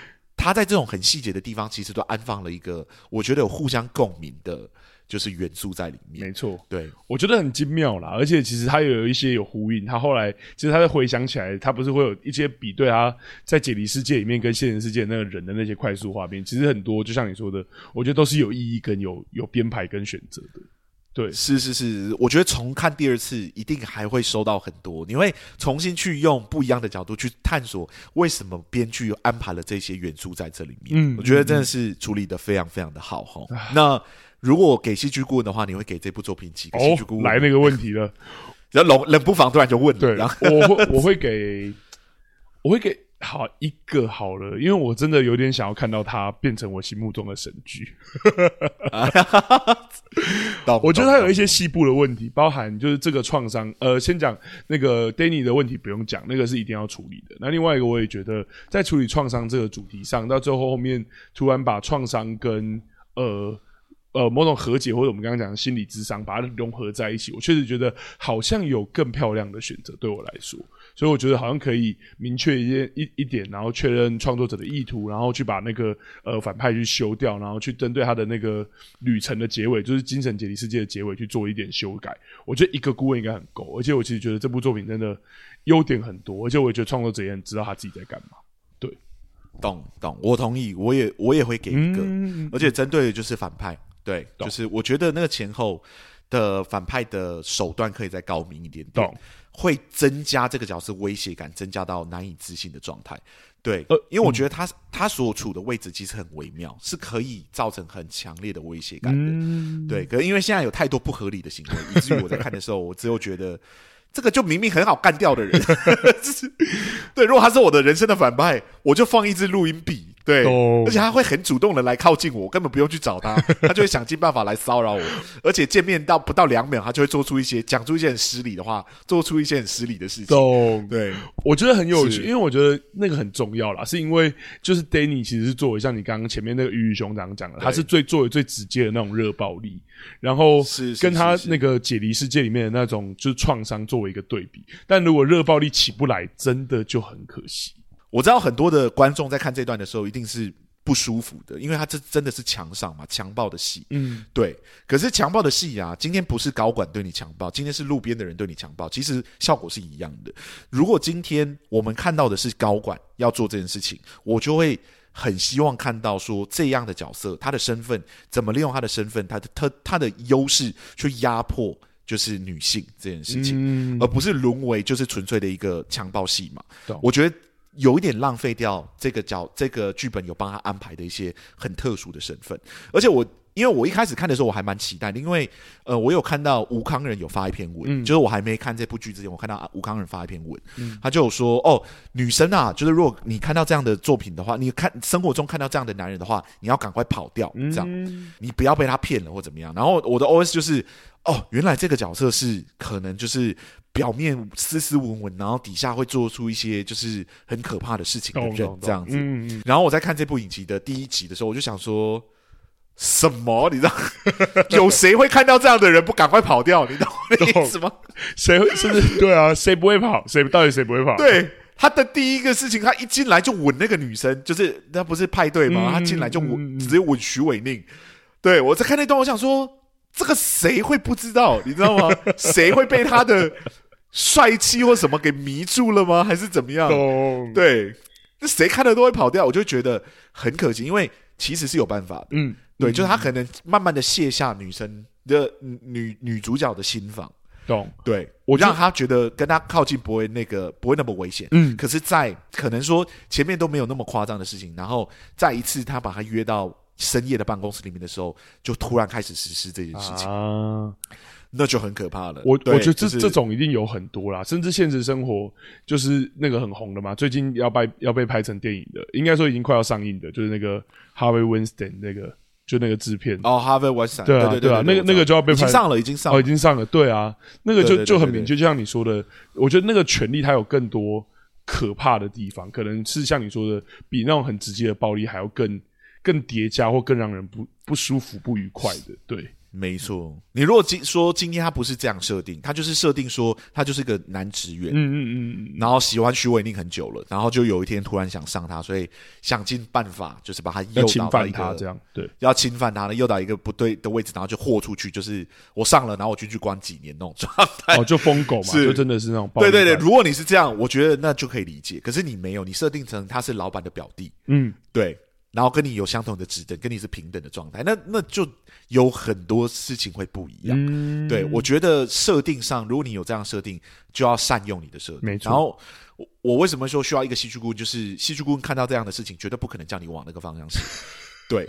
S1: 他在这种很细节的地方，其实都安放了一个我觉得有互相共鸣的，就是元素在里面。没错，对，
S2: 我觉得很精妙啦。而且其实他有一些有呼应。他后来其实他在回想起来，他不是会有一些比对他在解离世界里面跟现实世界那个人的那些快速画面，其实很多，就像你说的，我觉得都是有意义跟有有编排跟选择的。对，
S1: 是是是，我觉得重看第二次一定还会收到很多，你会重新去用不一样的角度去探索为什么编剧安排了这些元素在这里面。嗯，我觉得真的是处理的非常非常的好哈。嗯嗯、那如果给戏剧顾问的话，你会给这部作品几个戏剧顾问？
S2: 哦，来那个问题了，
S1: 然后冷冷不防突然就问了，
S2: 对，
S1: 然后
S2: 我会我会给，我会给。好一个好了，因为我真的有点想要看到他变成我心目中的神剧。我觉得他有一些细部的问题，包含就是这个创伤。呃，先讲那个 Danny 的问题不用讲，那个是一定要处理的。那另外一个，我也觉得在处理创伤这个主题上，到最后后面突然把创伤跟呃。呃，某种和解或者我们刚刚讲的心理智商，把它融合在一起，我确实觉得好像有更漂亮的选择，对我来说，所以我觉得好像可以明确一些一一点，然后确认创作者的意图，然后去把那个呃反派去修掉，然后去针对他的那个旅程的结尾，就是精神解离世界的结尾去做一点修改。我觉得一个顾问应该很够，而且我其实觉得这部作品真的优点很多，而且我也觉得创作者也很知道他自己在干嘛。对，
S1: 懂懂，我同意，我也我也会给一个，嗯、而且针对的就是反派。对，就是我觉得那个前后的反派的手段可以再高明一点点，会增加这个角色威胁感，增加到难以置信的状态。对，呃，因为我觉得他他所处的位置其实很微妙，是可以造成很强烈的威胁感的。对，可是因为现在有太多不合理的行为，以至于我在看的时候，我只有觉得这个就明明很好干掉的人，就是对。如果他是我的人生的反派，我就放一支录音笔。对，而且他会很主动的来靠近我，根本不用去找他，他就会想尽办法来骚扰我。而且见面到不到两秒，他就会做出一些讲出一些很失礼的话，做出一些很失礼的事情。懂对，
S2: 我觉得很有趣，因为我觉得那个很重要啦，是因为就是 Danny 其实是作为像你刚刚前面那个鱼与熊掌讲的，他是最作为最直接的那种热暴力，然后跟他那个解离世界里面的那种就是创伤作为一个对比。但如果热暴力起不来，真的就很可惜。
S1: 我知道很多的观众在看这段的时候，一定是不舒服的，因为他这真的是强上嘛，强暴的戏，
S2: 嗯，
S1: 对。可是强暴的戏啊，今天不是高管对你强暴，今天是路边的人对你强暴，其实效果是一样的。如果今天我们看到的是高管要做这件事情，我就会很希望看到说这样的角色，他的身份怎么利用他的身份，他的他他的优势去压迫。就是女性这件事情，嗯、而不是沦为就是纯粹的一个强暴戏嘛。懂我觉得有一点浪费掉这个角，这个剧本有帮他安排的一些很特殊的身份，而且我。因为我一开始看的时候，我还蛮期待的，因为呃，我有看到吴康仁有发一篇文，嗯、就是我还没看这部剧之前，我看到吴康仁发一篇文，嗯、他就有说哦，女生啊，就是如果你看到这样的作品的话，你看生活中看到这样的男人的话，你要赶快跑掉，这样，嗯、你不要被他骗了或怎么样。然后我的 OS 就是哦，原来这个角色是可能就是表面斯斯文文，然后底下会做出一些就是很可怕的事情的人这样子。然后我在看这部影集的第一集的时候，我就想说。什么？你知道有谁会看到这样的人不赶快跑掉？你懂我的意思吗？
S2: 谁会？是不是？对啊，谁不会跑？谁到底谁不会跑？
S1: 对，他的第一个事情，他一进来就吻那个女生，就是那不是派对吗？嗯、他进来就吻，直接吻徐伟宁。对，我在看那段，我想说，这个谁会不知道？你知道吗？谁会被他的帅气或什么给迷住了吗？还是怎么样？懂对，那谁看了都会跑掉，我就觉得很可惜，因为其实是有办法的。嗯。对，就是他可能慢慢的卸下女生的女女主角的心防，懂？对，我让他觉得跟他靠近不会那个不会那么危险，嗯。可是，在可能说前面都没有那么夸张的事情，然后再一次他把他约到深夜的办公室里面的时候，就突然开始实施这件事情啊，那就很可怕了。我
S2: 我觉得这、
S1: 就是、
S2: 这种一定有很多啦，甚至现实生活就是那个很红的嘛，最近要拍要被拍成电影的，应该说已经快要上映的，就是那个 Harvey Weinstein 那个。就那个制片。
S1: 哦，Harvey Weinstein，
S2: 对啊，对啊，那个那个就要被拍。
S1: 上了，已经上了，
S2: 哦，已经上了，对啊，那个就就很明确，就像你说的，我觉得那个权力它有更多可怕的地方，可能是像你说的，比那种很直接的暴力还要更更叠加或更让人不不舒服、不愉快的，对。
S1: 没错，你如果今说今天他不是这样设定，他就是设定说他就是个男职员，嗯嗯嗯嗯，然后喜欢许玮宁很久了，然后就有一天突然想上他，所以想尽办法就是把他诱导到一个
S2: 这样，对，
S1: 要侵犯他呢，诱导一个不对的位置，然后就豁出去，就是我上了，然后我进去关几年那种状态，
S2: 哦，就疯狗嘛，就真的是那种，
S1: 对对对，如果你是这样，我觉得那就可以理解，可是你没有，你设定成他是老板的表弟，嗯，对。然后跟你有相同的职等，跟你是平等的状态，那那就有很多事情会不一样。嗯、对，我觉得设定上，如果你有这样设定，就要善用你的设定。没错。然后我我为什么说需要一个戏剧顾问？就是戏剧顾问看到这样的事情，绝对不可能叫你往那个方向想。对，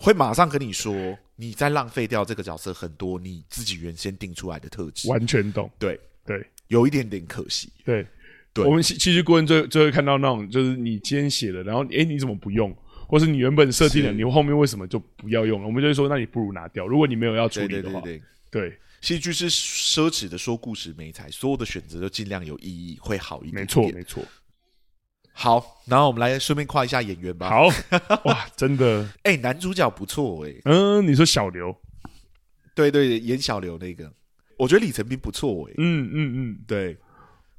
S1: 会马上跟你说，你在浪费掉这个角色很多你自己原先定出来的特质。
S2: 完全懂。
S1: 对
S2: 对，
S1: 有一点点可惜。
S2: 对对，我们戏戏剧顾问最最会看到那种，就是你今天写的，然后哎，你怎么不用？或是你原本设定的，你后面为什么就不要用了？我们就会说，那你不如拿掉。如果你没有要处理的话，对，对，对，对，戏剧是奢侈的说故事媒材，所有的选择都尽量有意义，会好一点，点。没错，没错。好，然后我们来顺便夸一下演员吧。好，哇，真的，哎、欸，男主角不错，哎，嗯，你说小刘，对，对对，演小刘那个，我觉得李成斌不错，哎，嗯嗯嗯，对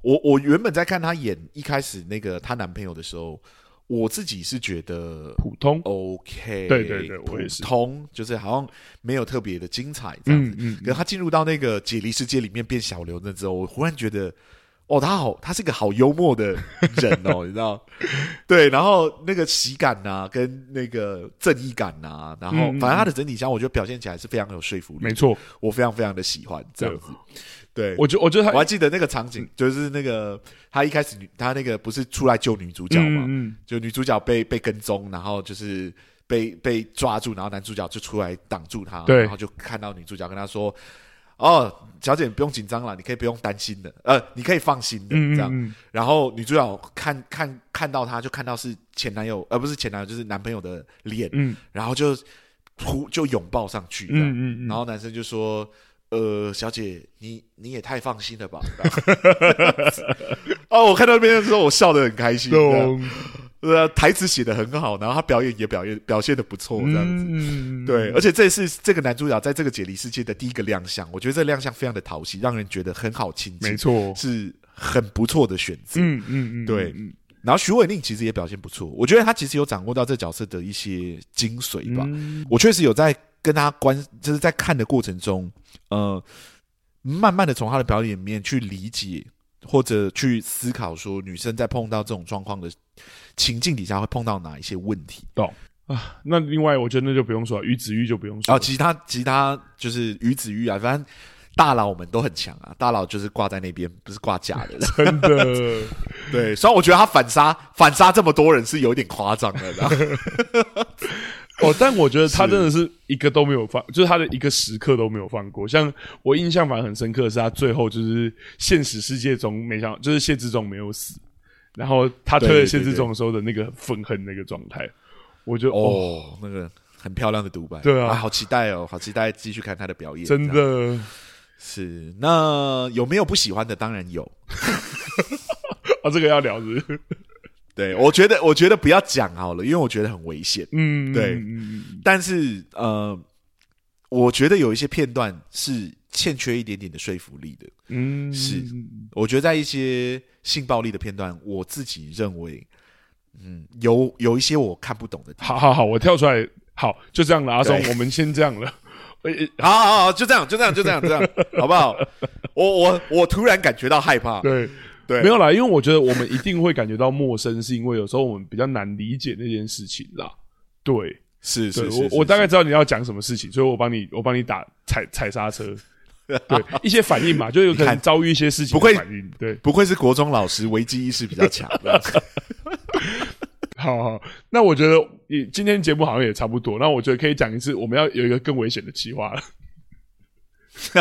S2: 我我原本在看他演一开始那个她男朋友的时候。我自己是觉得普通，OK，对对对，普通就是好像没有特别的精彩这样子。嗯，可是他进入到那个解离世界里面变小刘那之后，我忽然觉得，哦，他好，他是个好幽默的人哦，你知道？对，然后那个喜感呐，跟那个正义感呐，然后反正他的整体上，我觉得表现起来是非常有说服力。没错，我非常非常的喜欢这样子。对，我觉我觉得他，我还记得那个场景，就是那个他一开始女他那个不是出来救女主角嘛，嗯，就女主角被被跟踪，然后就是被被抓住，然后男主角就出来挡住他，对，然后就看到女主角跟他说：“哦，小姐你不用紧张了，你可以不用担心的，呃，你可以放心的这样。”然后女主角看看看到他就看到是前男友，而不是前男友，就是男朋友的脸，嗯，然后就扑就拥抱上去，嗯嗯，然后男生就说。呃，小姐，你你也太放心了吧？哦，我看到那边的时候，我笑得很开心。呃，台词写的很好，然后他表演也表演表现的不错，这样子。嗯、对，而且这是这个男主角在这个解离世界的第一个亮相，我觉得这个亮相非常的讨喜，让人觉得很好亲近。没错，是很不错的选择。嗯嗯嗯，对。
S1: 然后徐伟宁其实也表现不错，我觉得他其实有掌握到这角色的一些精髓吧。嗯、我确实有在跟他观，就是在看的过程中，呃，慢慢的从他的表演里面去理解或者去思考，说女生在碰到这种状况的情境底下会碰到哪一些问题。
S2: 懂啊？那另外我觉得那就不用说了，于子玉就不用说了。
S1: 啊，其他其他就是于子玉啊，反正。大佬们都很强啊，大佬就是挂在那边，不是挂假的。
S2: 真的，
S1: 对，虽然我觉得他反杀反杀这么多人是有点夸张的。
S2: 哦，但我觉得他真的是一个都没有放，就是他的一个时刻都没有放过。像我印象反而很深刻的是，他最后就是现实世界中没想，就是谢志忠没有死，然后他推了谢志忠的时候的那个愤恨那个状态，我觉得哦，
S1: 哦，那个很漂亮的独白，
S2: 对啊，
S1: 啊，好期待哦，好期待继续看他的表演，
S2: 真的。
S1: 是，那有没有不喜欢的？当然有。
S2: 啊，这个要聊是？
S1: 对，我觉得，我觉得不要讲好了，因为我觉得很危险。
S2: 嗯，
S1: 对。但是，呃，我觉得有一些片段是欠缺一点点的说服力的。
S2: 嗯，
S1: 是。我觉得在一些性暴力的片段，我自己认为，嗯，有有一些我看不懂的地方。
S2: 好好好，我跳出来。好，就这样了，阿松，我们先这样了。
S1: 好好好，就这样，就这样，就这样，这样，好不好？我我我突然感觉到害怕。
S2: 对
S1: 对，
S2: 没有啦，因为我觉得我们一定会感觉到陌生，是因为有时候我们比较难理解那件事情啦。对，
S1: 是是是，
S2: 我我大概知道你要讲什么事情，所以我帮你我帮你打踩踩刹车。对，一些反应嘛，就有可能遭遇一些事情。
S1: 不会
S2: 反应，对，
S1: 不愧是国中老师，危机意识比较强。
S2: 好好，那我觉得你今天节目好像也差不多。那我觉得可以讲一次，我们要有一个更危险的计划了。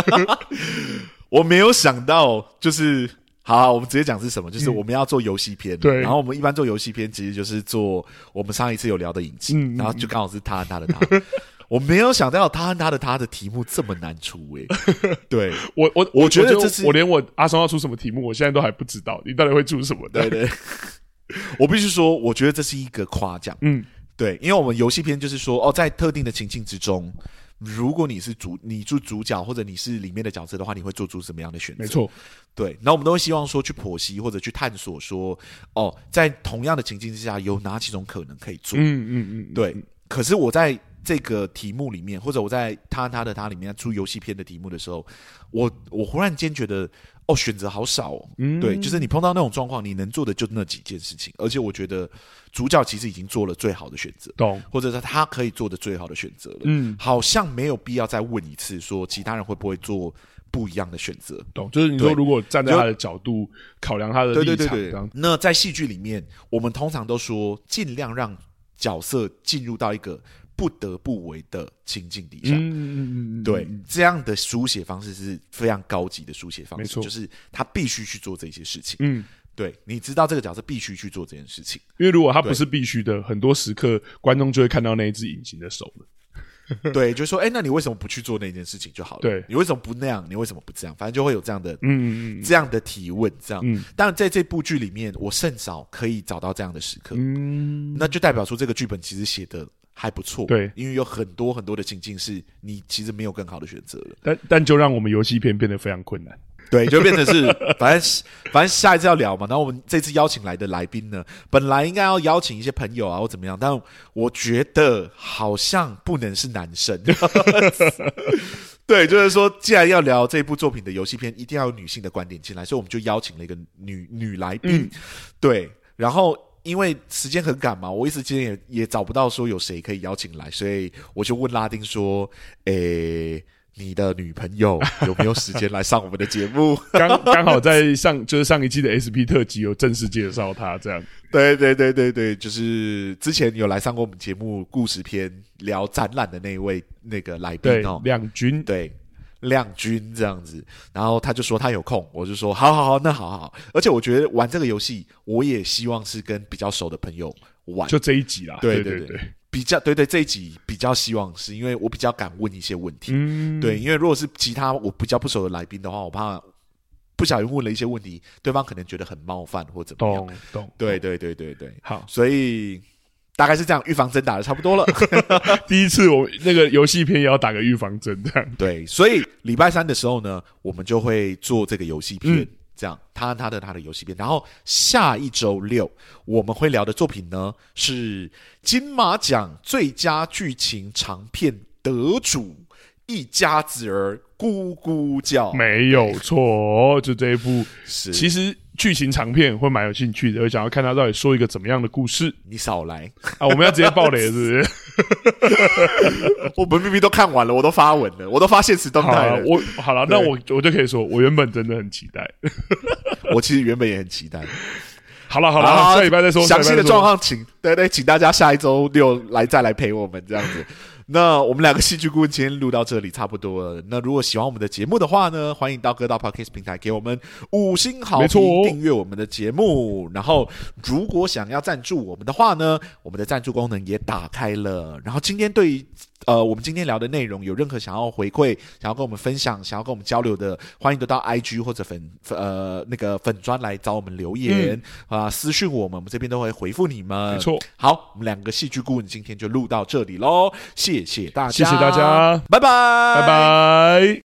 S1: 我没有想到，就是好，好，我们直接讲是什么？就是我们要做游戏片。对、嗯，然后我们一般做游戏片，其实就是做我们上一次有聊的影集，嗯、然后就刚好是他和他的他。我没有想到他和他的他的题目这么难出诶、欸。对
S2: 我，我我觉得这是我连我阿松要出什么题目，我现在都还不知道。你到底会出什么？
S1: 对对。我必须说，我觉得这是一个夸奖。
S2: 嗯，
S1: 对，因为我们游戏片就是说，哦，在特定的情境之中，如果你是主，你做主角或者你是里面的角色的话，你会做出什么样的选择？
S2: 没错，
S1: 对。那我们都会希望说，去剖析或者去探索说，哦，在同样的情境之下，有哪几种可能可以做？
S2: 嗯嗯嗯，
S1: 对。可是我在这个题目里面，或者我在他他的他里面出游戏片的题目的时候，我我忽然间觉得。哦，选择好少哦。嗯，对，就是你碰到那种状况，你能做的就那几件事情。而且我觉得主角其实已经做了最好的选择，
S2: 懂？
S1: 或者是他可以做的最好的选择了。
S2: 嗯，
S1: 好像没有必要再问一次，说其他人会不会做不一样的选择，
S2: 懂？就是你说，如果站在他的角度考量他的立场，对对对对，
S1: 那在戏剧里面，我们通常都说尽量让角色进入到一个。不得不为的情境底下，
S2: 嗯嗯
S1: 对，这样的书写方式是非常高级的书写方式，
S2: 没错，
S1: 就是他必须去做这些事情。
S2: 嗯，
S1: 对，你知道这个角色必须去做这件事情，
S2: 因为如果他不是必须的，很多时刻观众就会看到那一只隐形的手了。
S1: 对，就说，哎、欸，那你为什么不去做那件事情就好了？
S2: 对，
S1: 你为什么不那样？你为什么不这样？反正就会有这样的，
S2: 嗯嗯，
S1: 这样的提问，这样。
S2: 嗯，
S1: 但在这部剧里面，我甚少可以找到这样的时刻。
S2: 嗯，
S1: 那就代表说这个剧本其实写的。还不错，
S2: 对，
S1: 因为有很多很多的情境是你其实没有更好的选择了，
S2: 但但就让我们游戏片变得非常困难，
S1: 对，就变成是 反正反正下一次要聊嘛，然后我们这次邀请来的来宾呢，本来应该要邀请一些朋友啊或怎么样，但我觉得好像不能是男生，对，就是说既然要聊这部作品的游戏片，一定要有女性的观点进来，所以我们就邀请了一个女女来宾，
S2: 嗯、
S1: 对，然后。因为时间很赶嘛，我一时间也也找不到说有谁可以邀请来，所以我就问拉丁说：“诶，你的女朋友 有没有时间来上我们的节目？”
S2: 刚刚好在上就是上一季的 SP 特辑有正式介绍他，这样。
S1: 对对对对对，就是之前有来上过我们节目故事篇聊展览的那一位那个来宾哦，
S2: 两军
S1: 对。亮君这样子，然后他就说他有空，我就说好好好，那好好好。而且我觉得玩这个游戏，我也希望是跟比较熟的朋友玩。
S2: 就这一集啦，
S1: 对对对，对对对比较对对这一集比较希望是因为我比较敢问一些问题。
S2: 嗯，
S1: 对，因为如果是其他我比较不熟的来宾的话，我怕不小心问了一些问题，对方可能觉得很冒犯或怎么样。
S2: 懂懂，
S1: 对对对对对，
S2: 好，
S1: 所以。大概是这样，预防针打的差不多了。
S2: 第一次我那个游戏片也要打个预防针，这样。
S1: 对，所以礼拜三的时候呢，我们就会做这个游戏片，这样，他和他的他的游戏片。然后下一周六我们会聊的作品呢是金马奖最佳剧情长片得主。一家子儿咕咕叫，
S2: 没有错，就这一部
S1: 是
S2: 其实剧情长片会蛮有兴趣的，我想要看他到底说一个怎么样的故事。
S1: 你少来
S2: 啊！我们要直接爆雷是不是？
S1: 我们明明都看完了，我都发文了，我都发现实动态了。
S2: 我好了，那我我就可以说，我原本真的很期待。
S1: 我其实原本也很期待。
S2: 好了好了，下礼拜再说
S1: 详细的状况，请对对，请大家下一周六来再来陪我们这样子。那我们两个戏剧顾问今天录到这里差不多了。那如果喜欢我们的节目的话呢，欢迎到各大 Podcast 平台给我们五星好评，订阅我们的节目。然后，如果想要赞助我们的话呢，我们的赞助功能也打开了。然后今天对于呃我们今天聊的内容有任何想要回馈、想要跟我们分享、想要跟我们交流的，欢迎得到 IG 或者粉呃那个粉砖来找我们留言、嗯、啊，私讯我们，我们这边都会回复你们。
S2: 没错。
S1: 好，我们两个戏剧顾问今天就录到这里喽，谢谢大家，
S2: 谢谢大家，
S1: 拜拜，
S2: 拜拜。